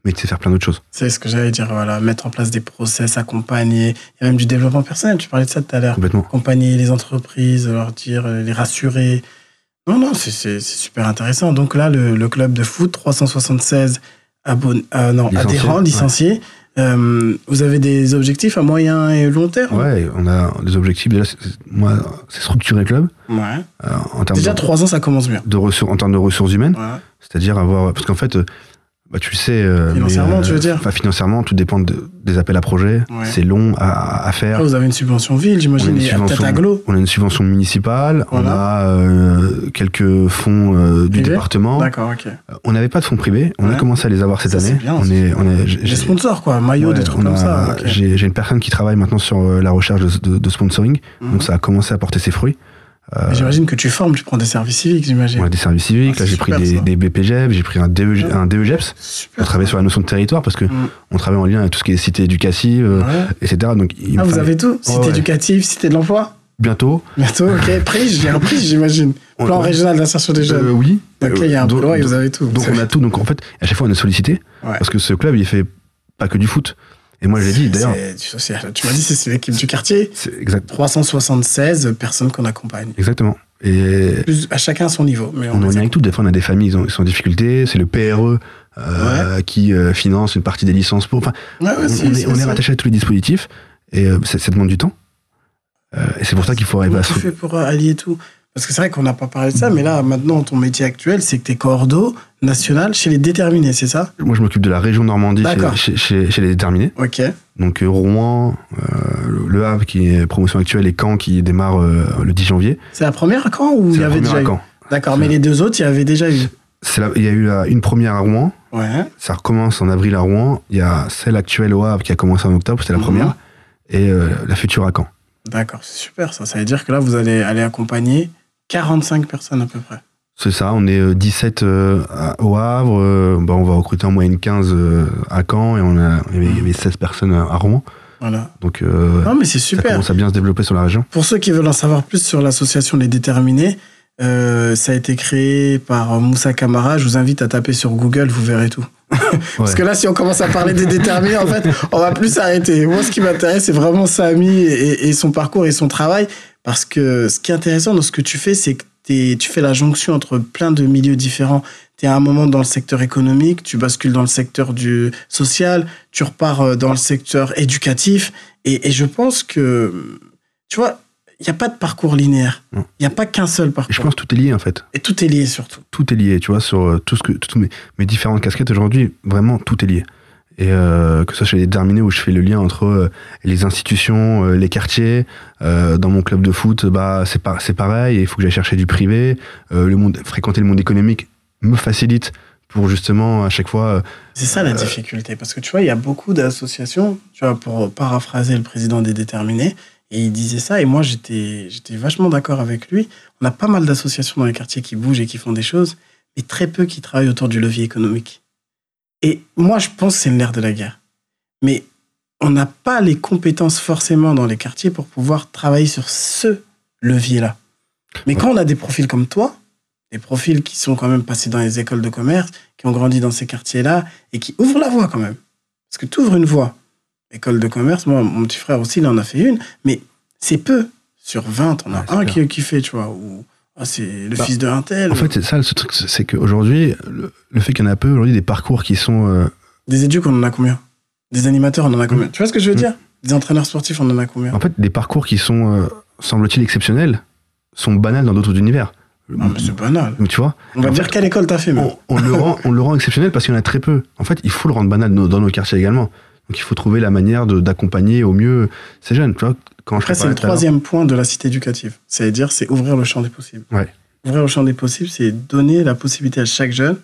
Mais tu sais faire plein d'autres choses. C'est ce que j'allais dire, voilà. Mettre en place des process, accompagner. Il y a même du développement personnel, tu parlais de ça tout à l'heure. Complètement. Accompagner les entreprises, leur dire, euh, les rassurer. Non, non, c'est- super intéressant. Donc là, le, le club de foot, 376 abonnés, euh, non, Licenciés, adhérents, ouais. Euh, vous avez des objectifs à moyen et long terme? Ouais, on a des objectifs. Déjà, moi, c'est structurer le club. Ouais. euh, en termes Déjà, de, trois ans, ça commence bien. de ressources, en termes de ressources humaines. Ouais. C'est-à-dire avoir. Parce qu'en fait, euh, bah, tu le sais. euh, Financièrement, mais, tu veux dire Enfin, financièrement, tout dépend de- des appels à projets. Ouais. C'est long à, à faire. Vous avez une subvention ville, j'imagine, peut-être aglo. On a une subvention municipale, on a euh, quelques fonds euh, du département. D'accord, ok. Euh, On n'avait pas de fonds privés, on Ouais. a commencé à les avoir cette Ça, année. bien, on est, on est, Des sponsors, quoi, maillot, ouais, des trucs comme ça. ok. J'ai j'ai une personne qui travaille maintenant sur euh, la recherche de, de- de sponsoring, Mhm. donc ça a commencé à porter ses fruits. Euh, J'imagine que tu formes, tu prends des services civiques, j'imagine. on des services civiques, Ah, là j'ai pris des, des BPGEP, j'ai pris un, DE, un DEGEPS Super. pour travailler sur la notion de territoire parce que Mhm. on travaille en lien avec tout ce qui est cité éducative, euh, Ouais. etc. Donc il Ah, vous fallait- avez tout Cité ouais. éducative, cité de l'emploi bientôt. Bientôt, ok. Prix, j'ai un prix, j'imagine. On- Plan on- régional d'insertion des jeunes. Euh, oui. ok, il y a un donc, et donc- vous avez tout. donc on a tout. Donc en fait, à chaque fois on est sollicité parce que ce club il fait pas que du foot. Et moi je l'ai dit d'ailleurs. Tu m'as dit, c'est c'est l'équipe du quartier. Exact, 376 personnes qu'on accompagne. exactement. Et Plus, à chacun son niveau. Mais on, on est en lien avec tout. Des fois on a des familles ils sont en difficulté. C'est le PRE euh, qui euh, finance une partie des licences pour. Enfin. Ouais, ouais, on, est, on est rattaché à tous les dispositifs et euh, ça, ça demande du temps. Et c'est pour ça qu'il faut arriver à tu se. fais pour allier tout Parce que c'est vrai qu'on n'a pas parlé de ça, mais là, maintenant, ton métier actuel, c'est que tu es cordeau national chez les déterminés, c'est ça? Moi je m'occupe de la région Normandie chez, chez, chez- chez les déterminés. Ok. Donc euh, Rouen, euh, le- Havre qui est promotion actuelle et Caen qui démarre euh, le 10 janvier. C'est la première à Caen ou il y la avait première déjà à eu Caen. D'accord, mais les deux autres, il y avait déjà eu. La- Il y a eu la- une première à Rouen, Ouais. ça recommence en avril à Rouen. Il y a celle actuelle au Havre qui a commencé en octobre, c'était la Mhm. première, et euh, la future à Caen. D'accord, c'est super ça. Ça veut dire que là, vous allez aller accompagner 45 personnes à peu près. C'est ça, on est euh, 17 euh, à- au Havre, euh, bah, on va recruter en moyenne 15 euh, à Caen, et on a, il, y avait, il y avait 16 personnes à Rouen. Voilà. Donc euh, Non, mais c'est ça super. commence à bien se développer sur la région. Pour ceux qui veulent en savoir plus sur l'association Les Déterminés, euh, ça a été créé par Moussa Camara. Je vous invite à taper sur Google, vous verrez tout. Parce que là, si on commence à parler des déterminés, en fait, on va plus s'arrêter. Moi, ce qui m'intéresse, c'est vraiment Samy et, et son parcours et son travail. Parce que ce qui est intéressant dans ce que tu fais, c'est que tu fais la jonction entre plein de milieux différents. Tu es à un moment dans le secteur économique, tu bascules dans le secteur du social, tu repars euh, dans le secteur éducatif. Et, et je pense que, tu vois, il n'y a pas de parcours linéaire. Il n'y a pas qu'un seul Et parcours. je pense que tout est lié en fait. Et tout est lié surtout. Tout est lié, tu vois, sur euh, tout ce que, toutes mes, mes différentes casquettes aujourd'hui, vraiment tout est lié. Et euh, que ce soit chez les déterminés où je fais le lien entre euh, les institutions, euh, les quartiers, dans mon club de foot, bah c'est pas, c'est pareil. Il faut que j'aille chercher du privé. Le monde, fréquenter le monde économique me facilite pour justement à chaque fois. C'est ça la difficulté. Parce que tu vois, il y a beaucoup d'associations, tu vois, pour paraphraser le président des déterminés, Et il disait ça, et moi, j'étais, j'étais vachement d'accord avec lui. On a pas mal d'associations dans les quartiers qui bougent et qui font des choses, mais très peu qui travaillent autour du levier économique. Et moi, je pense que c'est l'air de la guerre. Mais on n'a pas les compétences forcément dans les quartiers pour pouvoir travailler sur ce levier-là. Mais quand on a des profils comme toi, des profils qui sont quand même passés dans les écoles de commerce, qui ont grandi dans ces quartiers-là et qui ouvrent la voie quand même. Parce que tu ouvres une voie. École de commerce, moi, mon petit frère aussi, il en a fait une, mais c'est peu. Sur 20, on a un qui, qui, fait, tu vois, ou ah, c'est le bah, fils de un tel. En fait, c'est ça, ce truc, c'est qu'aujourd'hui, le, fait qu'il y en a peu, aujourd'hui, des parcours qui sont. Euh, des éduques, on en a combien? Des animateurs, on en a combien? Tu vois ce que je veux dire? Des entraîneurs sportifs, on en a combien? En fait, des parcours qui sont, euh, semble-t-il, exceptionnels, sont banals dans d'autres univers. Non, mais c'est banal. tu vois On va dire quelle école t'as fait, on, on, le rend, on le rend exceptionnel parce qu'il y en a très peu. En fait, il faut le rendre banal dans nos quartiers également. Donc il faut trouver la manière d'accompagner au mieux ces jeunes. Tu vois, quand Après, c'est le troisième point de la cité éducative. C'est-à-dire, c'est ouvrir le champ des possibles. Ouais. Ouvrir le champ des possibles, c'est donner la possibilité à chaque jeune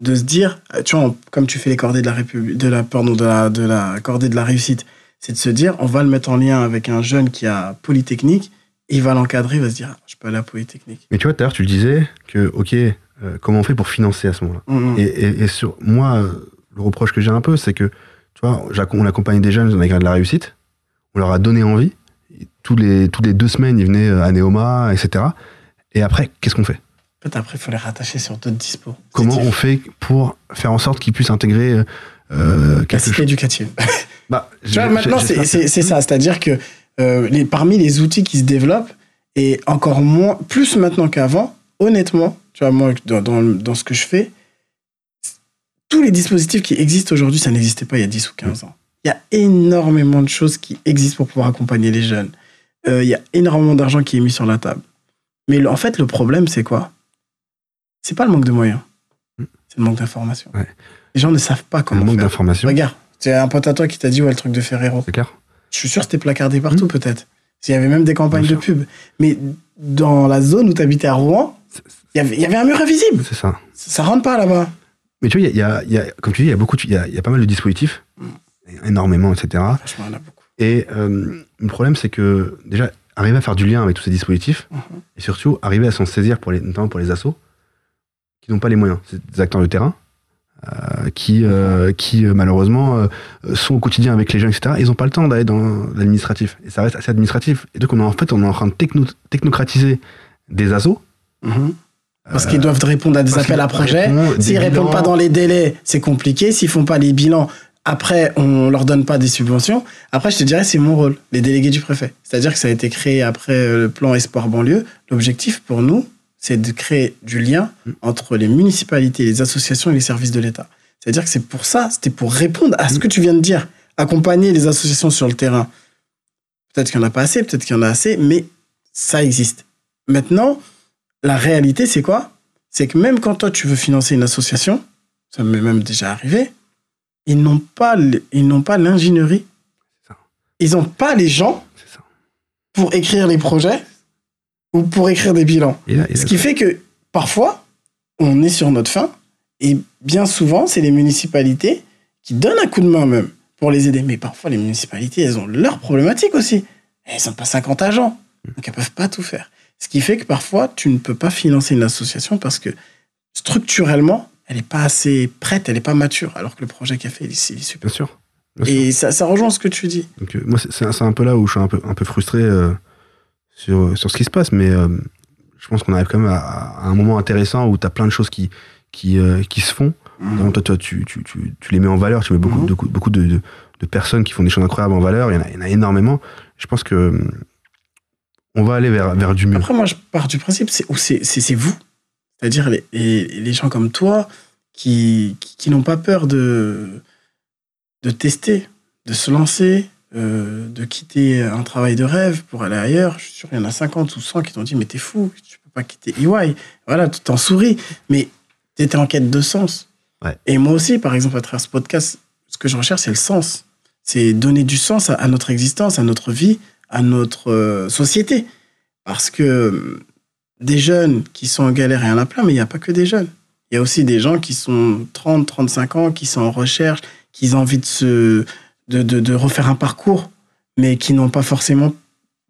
de se dire, tu vois, comme tu fais les cordées de la République, de la, pardon, de la, de la cordée de la réussite, c'est de se dire, on va le mettre en lien avec un jeune qui a Polytechnique, il va l'encadrer, il va se dire, ah, je peux aller à Polytechnique. Mais tu vois, tout à l'heure, tu le disais, que, ok, euh, comment on fait pour financer à ce moment-là? Mm, mm. et, et, sur moi, euh, le reproche que j'ai un peu, c'est que tu vois, on accompagnait des jeunes dans les de la réussite. On leur a donné envie. tous les, tous les deux semaines, ils venaient à Neoma, etc. Et après, qu'est-ce qu'on fait? Peut-être après, il faut les rattacher sur d'autres dispos. Comment on fait pour faire en sorte qu'ils puissent intégrer euh, La cité éducative. bah, tu vois, maintenant, c'est ça. C'est-à-dire que euh, les, parmi les outils qui se développent, et encore moins, plus maintenant qu'avant, honnêtement, tu vois, moi, dans, dans, dans, ce que je fais, tous les dispositifs qui existent aujourd'hui, ça n'existait pas il y a 10 ou 15 ans. Il y a énormément de choses qui existent pour pouvoir accompagner les jeunes. Euh, il y a énormément d'argent qui est mis sur la table. Mais en fait, le problème, c'est quoi? C'est pas le manque de moyens. Hmm. C'est le manque d'information. Les gens ne savent pas comment. Le manque d'information. Regarde, c'est un pote à toi qui t'a dit ouais, le truc de Ferrero. C'est clair. Je suis sûr que c'était placardé partout, hmm. peut-être. Il y avait même des campagnes de pub. Mais dans la zone où tu habitais à Rouen, il y, avait, il y avait un mur invisible. C'est ça. Ça rentre pas là-bas. Mais tu vois, il y a, y a, comme tu dis, il y a beaucoup, il y a, y a, pas mal de dispositifs, énormément, etc. Franchement, il y en a beaucoup. Et euh, le problème, c'est que déjà, arriver à faire du lien avec tous ces dispositifs, mm-hmm. et surtout arriver à s'en saisir, pour les, notamment pour les assos, qui n'ont pas les moyens. C'est des acteurs de terrain, euh, qui, euh, qui euh, malheureusement sont au quotidien avec les jeunes, etc. Ils n'ont pas le temps d'aller dans l'administratif. Et ça reste assez administratif. Et donc, on est, en fait, on est en train de techno technocratiser des assos. Mm-hmm. Parce qu'ils doivent répondre à des appels à projets. S'ils répondent pas dans les délais, c'est compliqué. S'ils font pas les bilans, après, on leur donne pas des subventions. Après, je te dirais, c'est mon rôle, les délégués du préfet. C'est-à-dire que ça a été créé après euh, le plan Espoir banlieue. L'objectif pour nous, c'est de créer du lien entre les municipalités, les associations et les services de l'État. C'est-à-dire que c'est pour ça, c'était pour répondre à ce que tu viens de dire, accompagner les associations sur le terrain. Peut-être qu'il n'y en a pas assez, peut-être qu'il y en a assez, mais ça existe. Maintenant, la réalité, c'est quoi? C'est que même quand toi, tu veux financer une association, ça m'est même déjà arrivé, ils n'ont pas, l'ingénierie. Ils n'ont pas les gens pour écrire les projets ou pour écrire des bilans. Ce qui fait que parfois, on est sur notre fin et bien souvent, c'est les municipalités qui donnent un coup de main même pour les aider. Mais parfois, les municipalités, elles ont leurs problématiques aussi. Elles n'ont pas 50 agents, donc elles peuvent pas tout faire. Ce qui fait que parfois, tu ne peux pas financer une association parce que structurellement, elle n'est pas assez prête, elle n'est pas mature, alors que le projet qu'elle fait, il, est super. Bien sûr. Et Ça, ça, rejoint ce que tu dis. Donc, euh, moi, c'est un peu là où je suis un peu, un peu frustré euh, sur, sur ce qui se passe, mais euh, je pense qu'on arrive quand même à, un moment intéressant où tu as plein de choses qui, qui, qui se font. Mmh. toi, toi tu, tu, tu, tu, les mets en valeur, tu mets beaucoup, mmh. de, beaucoup de, de, de, personnes qui font des choses incroyables en valeur, il y en a, il y en a énormément. Je pense que on va aller vers, vers du mieux. Après, moi, je pars du principe, c'est c'est vous. C'est-à-dire les, les, gens comme toi qui, qui, n'ont pas peur de, de tester, de se lancer, euh, de quitter un travail de rêve pour aller ailleurs. Je suis sûr qu'il y en a 50 ou 100 qui t'ont dit Mais t'es fou, tu peux pas quitter EY. Voilà, tu t'en souris. Mais tu étais en quête de sens. Et moi aussi, par exemple, à travers ce podcast, ce que je recherche, c'est le sens. C'est donner du sens à notre existence, à notre vie, à notre euh, société. Parce que euh, des jeunes qui sont en galère, il y en a plein, mais il n'y a pas que des jeunes. Il y a aussi des gens qui sont 30, 35 ans, qui sont en recherche, qui ont envie de, se, de, de, refaire un parcours, mais qui n'ont pas forcément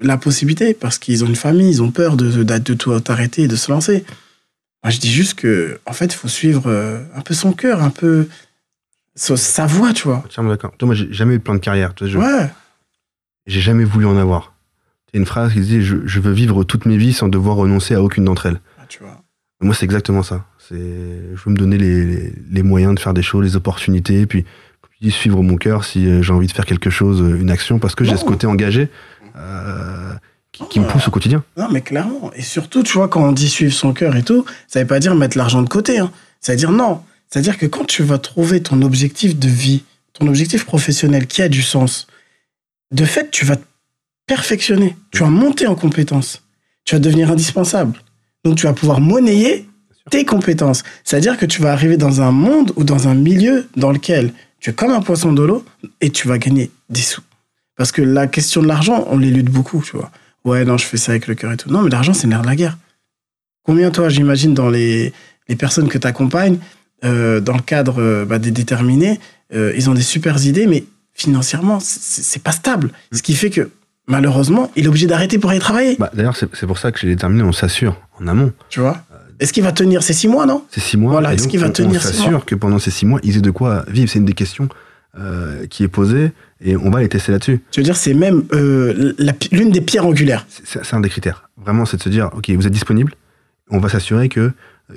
la possibilité parce qu'ils ont une famille, ils ont peur de, de, de tout arrêter et de se lancer. Moi, je dis juste que, en fait, il faut suivre euh, un peu son cœur, un peu sa, voix, tu vois. Entièrement d'accord. Toi, moi, j'ai jamais eu de plan de carrière. Tu vois, je- Ouais. J'ai jamais voulu en avoir. A une phrase qui disait je, je veux vivre toute mes vies sans devoir renoncer à aucune d'entre elles. Ah, tu vois. Moi, c'est exactement ça. C'est, je veux me donner les, les, les moyens de faire des choses, les opportunités, puis, suivre mon cœur si euh, j'ai envie de faire quelque chose, euh, une action, parce que j'ai ce côté engagé euh, qui, qui me pousse au quotidien. Non, mais clairement. Et surtout, tu vois, quand on dit suivre son cœur et tout, ça veut pas dire mettre l'argent de côté. Hein. Ça veut dire non. C'est-à-dire que quand tu vas trouver ton objectif de vie, ton objectif professionnel qui a du sens, de fait, tu vas te perfectionner. Tu vas monter en compétences. Tu vas devenir indispensable. Donc, tu vas pouvoir monnayer tes compétences. C'est-à-dire que tu vas arriver dans un monde ou dans un milieu dans lequel tu es comme un poisson de l'eau et tu vas gagner des sous. Parce que la question de l'argent, on l'élude beaucoup, tu vois. Ouais, non, je fais ça avec le cœur et tout. Non, mais l'argent, c'est nerf de la guerre. Combien, toi, j'imagine, dans les, les personnes que tu accompagnes, euh, dans le cadre euh, bah, des déterminés, euh, ils ont des super idées, mais financièrement, c'est- pas stable. Ce qui fait que, malheureusement, il est obligé d'arrêter pour aller travailler. Bah, d'ailleurs, c'est, pour ça que chez les terminés, on s'assure en amont. Tu vois Est-ce qu'il va tenir ces six mois, non C'est six mois. Voilà, est-ce qu'il va on- tenir On six s'assure que pendant ces six mois, ils aient de quoi vivre. C'est une des questions euh, qui est posée et on va les tester là-dessus. Tu veux dire, c'est même euh, l'une des pierres angulaires. C'est, un des critères. Vraiment, c'est de se dire, OK, vous êtes disponible. On va s'assurer que euh,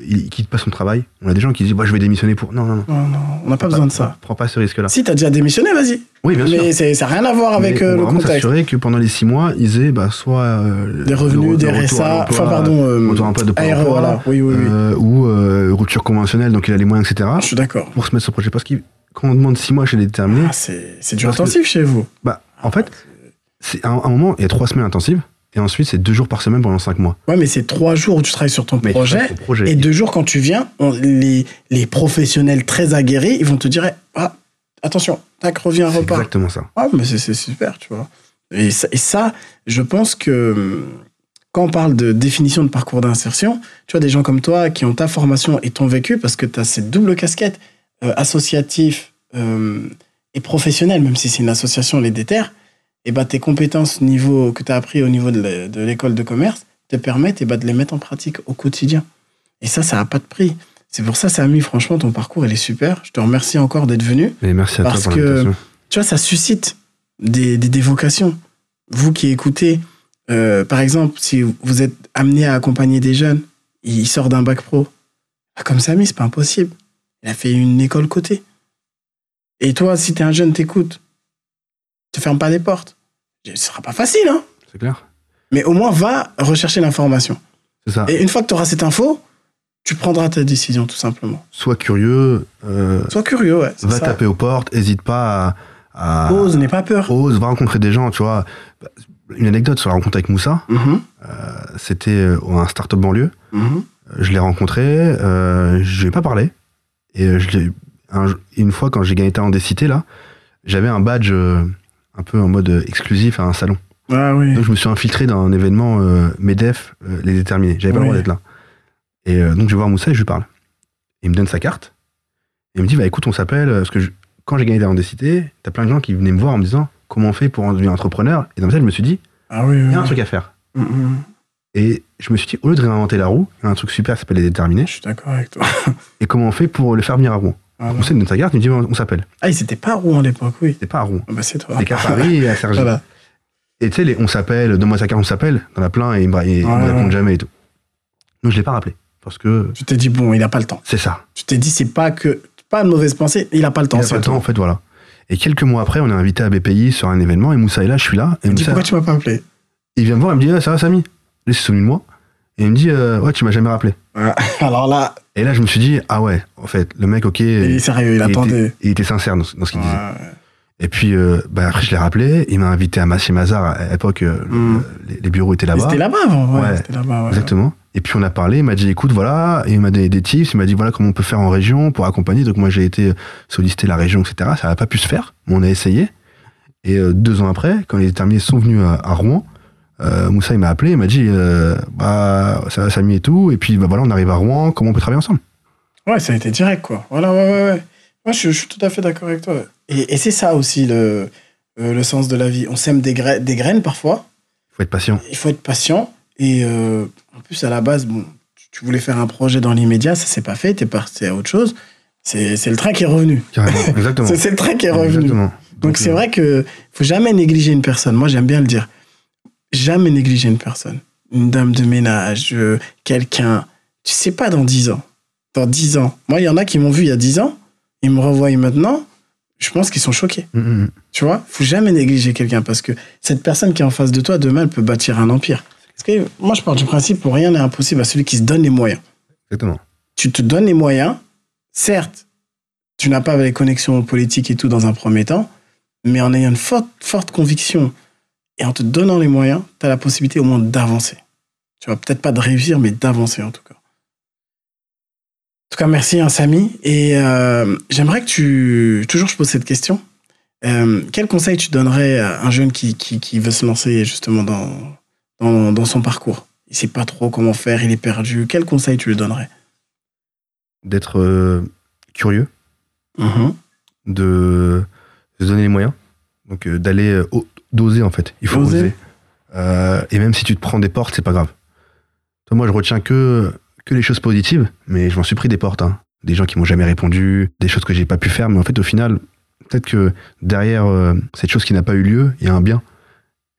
il quitte pas son travail. On a des gens qui disent, bah, je vais démissionner pour. Non, non, non. Non, non, on n'a pas besoin de ça. Prends pas ce risque-là. Si, t'as déjà démissionné, vas-y. Oui, bien sûr. Mais ça n'a rien à voir avec Mais euh, on le contexte. s'assurer que pendant les six mois, ils aient bah, soit euh, Des revenus, des RSA, enfin, pardon, euh, retour à l'emploi de ARE, emploi, voilà. Oui, oui, oui. euh, ou euh, rupture conventionnelle, donc il a les moyens, etc. Je suis d'accord. Pour se mettre sur projet. Parce que quand on demande six mois chez les déterminés, Ah, c'est du que- intensif chez vous. bah, en fait, c'est à un, un moment, il y a trois semaines intensives, et ensuite c'est deux jours par semaine pendant cinq mois. Ouais, mais c'est trois jours où tu travailles sur ton projet. au projet. Et deux jours quand tu viens, on- les, les professionnels très aguerris, ils vont te dire ah, attention, tac, reviens, repars. exactement ça. Ah, mais c'est c'est super, tu vois. Et ça, et ça, je pense que hum, quand on parle de définition de parcours d'insertion, tu vois, des gens comme toi qui ont ta formation et ton vécu, parce que tu as cette double casquette, euh, associatif euh, et professionnel, même si c'est une association, les déterres, et bah, tes compétences niveau, que tu as appris au niveau de l'é- de l'école de commerce te permettent et bah, de les mettre en pratique au quotidien. Et ça, ça n'a pas de prix. C'est pour ça, Samy, franchement, ton parcours, il est super. Je te remercie encore d'être venu Et merci à Parce toi pour que- tu vois, ça suscite des, des, des vocations. Vous qui écoutez, euh, par exemple, si vous êtes amené à accompagner des jeunes, il sort d'un bac pro. Bah, Comme Samy, c'est pas impossible. Il a fait une école côté. Et toi, si t'es un jeune, t'écoutes. Te ferme pas les portes. Ce sera pas facile, hein. C'est clair Mais au moins, va rechercher l'information. C'est ça. Et une fois que tu auras cette info, tu prendras ta décision, tout simplement. Sois curieux, euh, Sois curieux, ouais. va ça. taper aux portes, hésite pas à. à Ose, n'aie pas peur. ose, va rencontrer des gens, tu vois. Une anecdote sur la rencontre avec Moussa, Mhm, c'était euh, un start-up banlieue. mhm. Je l'ai rencontré, euh, je lui ai pas parlé. Et euh, je l'ai- un- une fois, quand j'ai gagné Talent des Cités, là, j'avais un badge euh, un peu en mode euh, exclusif à un salon. Ah oui. Donc je me suis infiltré dans un événement euh, MEDEF, euh, les déterminés. J'avais pas le droit d'être là. Et euh, donc je vais voir Moussa et je lui parle. Il me donne sa carte. Et il me dit, bah écoute, on s'appelle, parce que je- quand j'ai gagné Talent des Cités, t'as plein de gens qui venaient me voir en me disant, comment on fait pour en devenir entrepreneur? Et dans ma tête, je me suis dit, Ah oui, il y a un truc à faire. Mhm. Et je me suis dit, au lieu de réinventer la roue, il y a un truc super qui s'appelle les déterminés. Je suis d'accord avec toi. Et comment on fait pour le faire venir à Rouen Ah, non. Moussa il me donne sa carte, il me dit, on on s'appelle. Ah, ils étaient pas à Rouen à l'époque, oui. C'est pas à Rouen. Ah Bah, c'est toi. C'est qu'à Paris et à Sergi. Voilà. Et tu sais, les on s'appelle, donne-moi sa carte, on s'appelle, dans la plein, et me, il- il me répond jamais et tout. Donc je l'ai pas rappelé. Parce que Tu t'es dit, bon, il a pas le temps. c'est ça. Tu t'es dit, c'est pas que. Pas une mauvaise pensée, il a pas le temps. Il a c'est pas le temps, en fait, voilà. Et quelques mois après, on est invité à BPI sur un événement, et Moussa est là, je suis là. Et Il me dit, pourquoi tu m'as pas appelé? Il vient me voir, il me dit, ah, ça va, Samy? Il s'est souvenu de moi. Et il me dit, euh, ouais, tu m'as jamais rappelé. Alors là, Et là, je me suis dit, ah ouais, en fait, le mec, ok. il est sérieux, il attendait. était, il était sincère dans, ce- dans ce qu'il disait. Et puis, euh, bah, après, je l'ai rappelé. Il m'a invité à Massy Mazar. À l'époque, euh, le- Mm. les, les bureaux étaient là-bas. C'était là-bas avant, ouais. Ouais. Exactement. Et puis, on a parlé. Il m'a dit, écoute, voilà. Et il m'a donné des tips. Il m'a dit, voilà comment on peut faire en région pour accompagner. Donc, moi, j'ai été solliciter la région, etc. Ça n'a pas pu se faire. Mais on a essayé. Et euh, deux ans après, quand les déterminés sont venus à, à Rouen, euh, Moussa, il m'a appelé. Il m'a dit, euh, bah, ça va, Samy et tout. Et puis, bah, voilà, on arrive à Rouen. Comment on peut travailler ensemble? Ouais, ça a été direct, quoi. Voilà, ouais, ouais, ouais. Moi, je, je suis tout à fait d'accord avec toi. Et, et c'est ça aussi le, euh, le sens de la vie. On sème des, gra- des graines parfois, Il faut être patient. Il faut être patient. Et euh, en plus, à la base, bon, tu voulais faire un projet dans l'immédiat, ça s'est pas fait, t'es parti à autre chose. C'est le train qui est revenu. Exactement. c'est le train qui est revenu. Exactement. Donc c'est vrai que faut jamais négliger une personne. Moi, j'aime bien le dire. Jamais négliger une personne. Une dame de ménage, euh, quelqu'un. Tu sais pas dans 10 ans. Dans 10 ans. Moi, il y en a qui m'ont vu il y a 10 ans. Ils me revoient maintenant. Je pense qu'ils sont choqués. Mm, mm, mm. Tu vois, faut jamais négliger quelqu'un parce que cette personne qui est en face de toi, demain, elle peut bâtir un empire. Parce que moi, je pars du principe où rien n'est impossible à celui qui se donne les moyens. Exactement. Tu te donnes les moyens. Certes, tu n'as pas les connexions politiques et tout dans un premier temps, mais en ayant une forte, forte conviction et en te donnant les moyens, tu as la possibilité au moins d'avancer. Tu vas peut-être pas de réussir, mais d'avancer en tout cas. En tout cas, merci, hein, Samy. Et euh, j'aimerais que tu. Toujours, je pose cette question. Euh, quel conseil tu donnerais à un jeune qui, qui, qui veut se lancer justement dans, dans, dans son parcours? Il sait pas trop comment faire, il est perdu. Quel conseil tu lui donnerais? D'être euh, curieux, Mhm. de se donner les moyens. Donc d'aller o- d'oser en fait. Il faut Oser. oser. Euh, et même si tu te prends des portes, c'est pas grave. Toi, moi, je retiens que que les choses positives, mais je m'en suis pris des portes. hein. Des gens qui m'ont jamais répondu, des choses que j'ai pas pu faire, mais en fait, au final, peut-être que derrière euh, cette chose qui n'a pas eu lieu, il y a un bien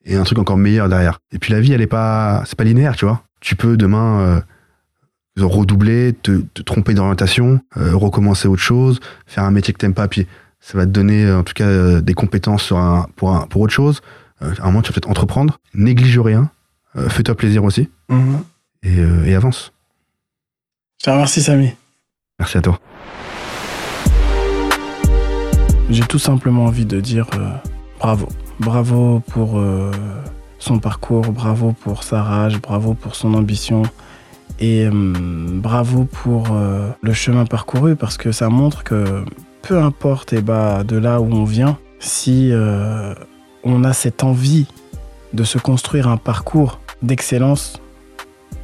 et un truc encore meilleur derrière. Et puis la vie, elle est pas, c'est pas linéaire, tu vois. Tu peux demain euh, redoubler, te, te tromper d'orientation, recommencer autre chose, faire un métier que t'aimes pas, puis ça va te donner euh, en tout cas euh, des compétences sur un, pour, un, pour autre chose. Euh, à un moment, tu vas peut-être entreprendre. Néglige rien. Fais-toi plaisir aussi. Mhm. Et, et avance. Je te remercie, Samy. Merci à toi. J'ai tout simplement envie de dire euh, bravo. Bravo pour euh, son parcours, bravo pour sa rage, bravo pour son ambition et bravo pour le chemin parcouru parce que ça montre que peu importe eh ben, de là où on vient, si euh, on a cette envie de se construire un parcours d'excellence,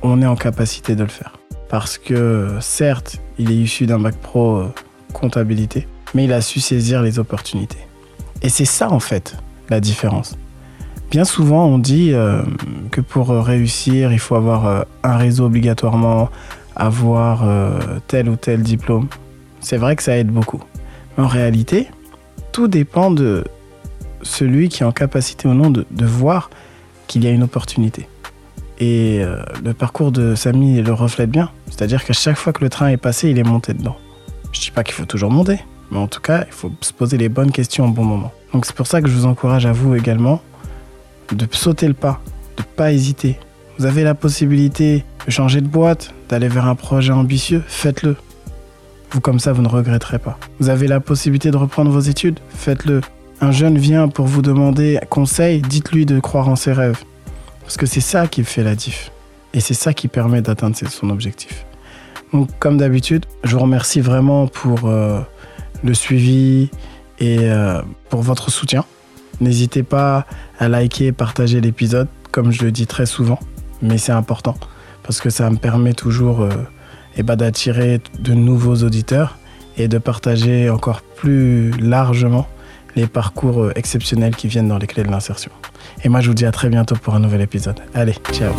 on est en capacité de le faire. Parce que certes, il est issu d'un bac pro euh, comptabilité, mais il a su saisir les opportunités. Et c'est ça en fait la différence. Bien souvent, on dit euh, que pour réussir, il faut avoir un réseau obligatoirement, avoir tel ou tel diplôme. C'est vrai que ça aide beaucoup. En réalité, tout dépend de celui qui est en capacité ou non de, voir qu'il y a une opportunité. Et euh, le parcours de Samy le reflète bien. C'est-à-dire qu'à chaque fois que le train est passé, il est monté dedans. Je dis pas qu'il faut toujours monter, mais en tout cas, il faut se poser les bonnes questions au bon moment. Donc c'est pour ça que je vous encourage à vous également de sauter le pas, de pas hésiter. Vous avez la possibilité de changer de boîte, d'aller vers un projet ambitieux, faites-le. Vous comme ça, vous ne regretterez pas. Vous avez la possibilité de reprendre vos études, faites-le. Un jeune vient pour vous demander conseil, dites-lui de croire en ses rêves. Parce que c'est ça qui fait la diff. Et c'est ça qui permet d'atteindre son objectif. Donc, comme d'habitude, je vous remercie vraiment pour euh, le suivi et euh, pour votre soutien. N'hésitez pas à liker, partager l'épisode, comme je le dis très souvent, mais c'est important parce que ça me permet toujours euh, eh ben, d'attirer de nouveaux auditeurs et de partager encore plus largement les parcours euh, exceptionnels qui viennent dans les clés de l'insertion. Et moi, je vous dis à très bientôt pour un nouvel épisode. Allez, ciao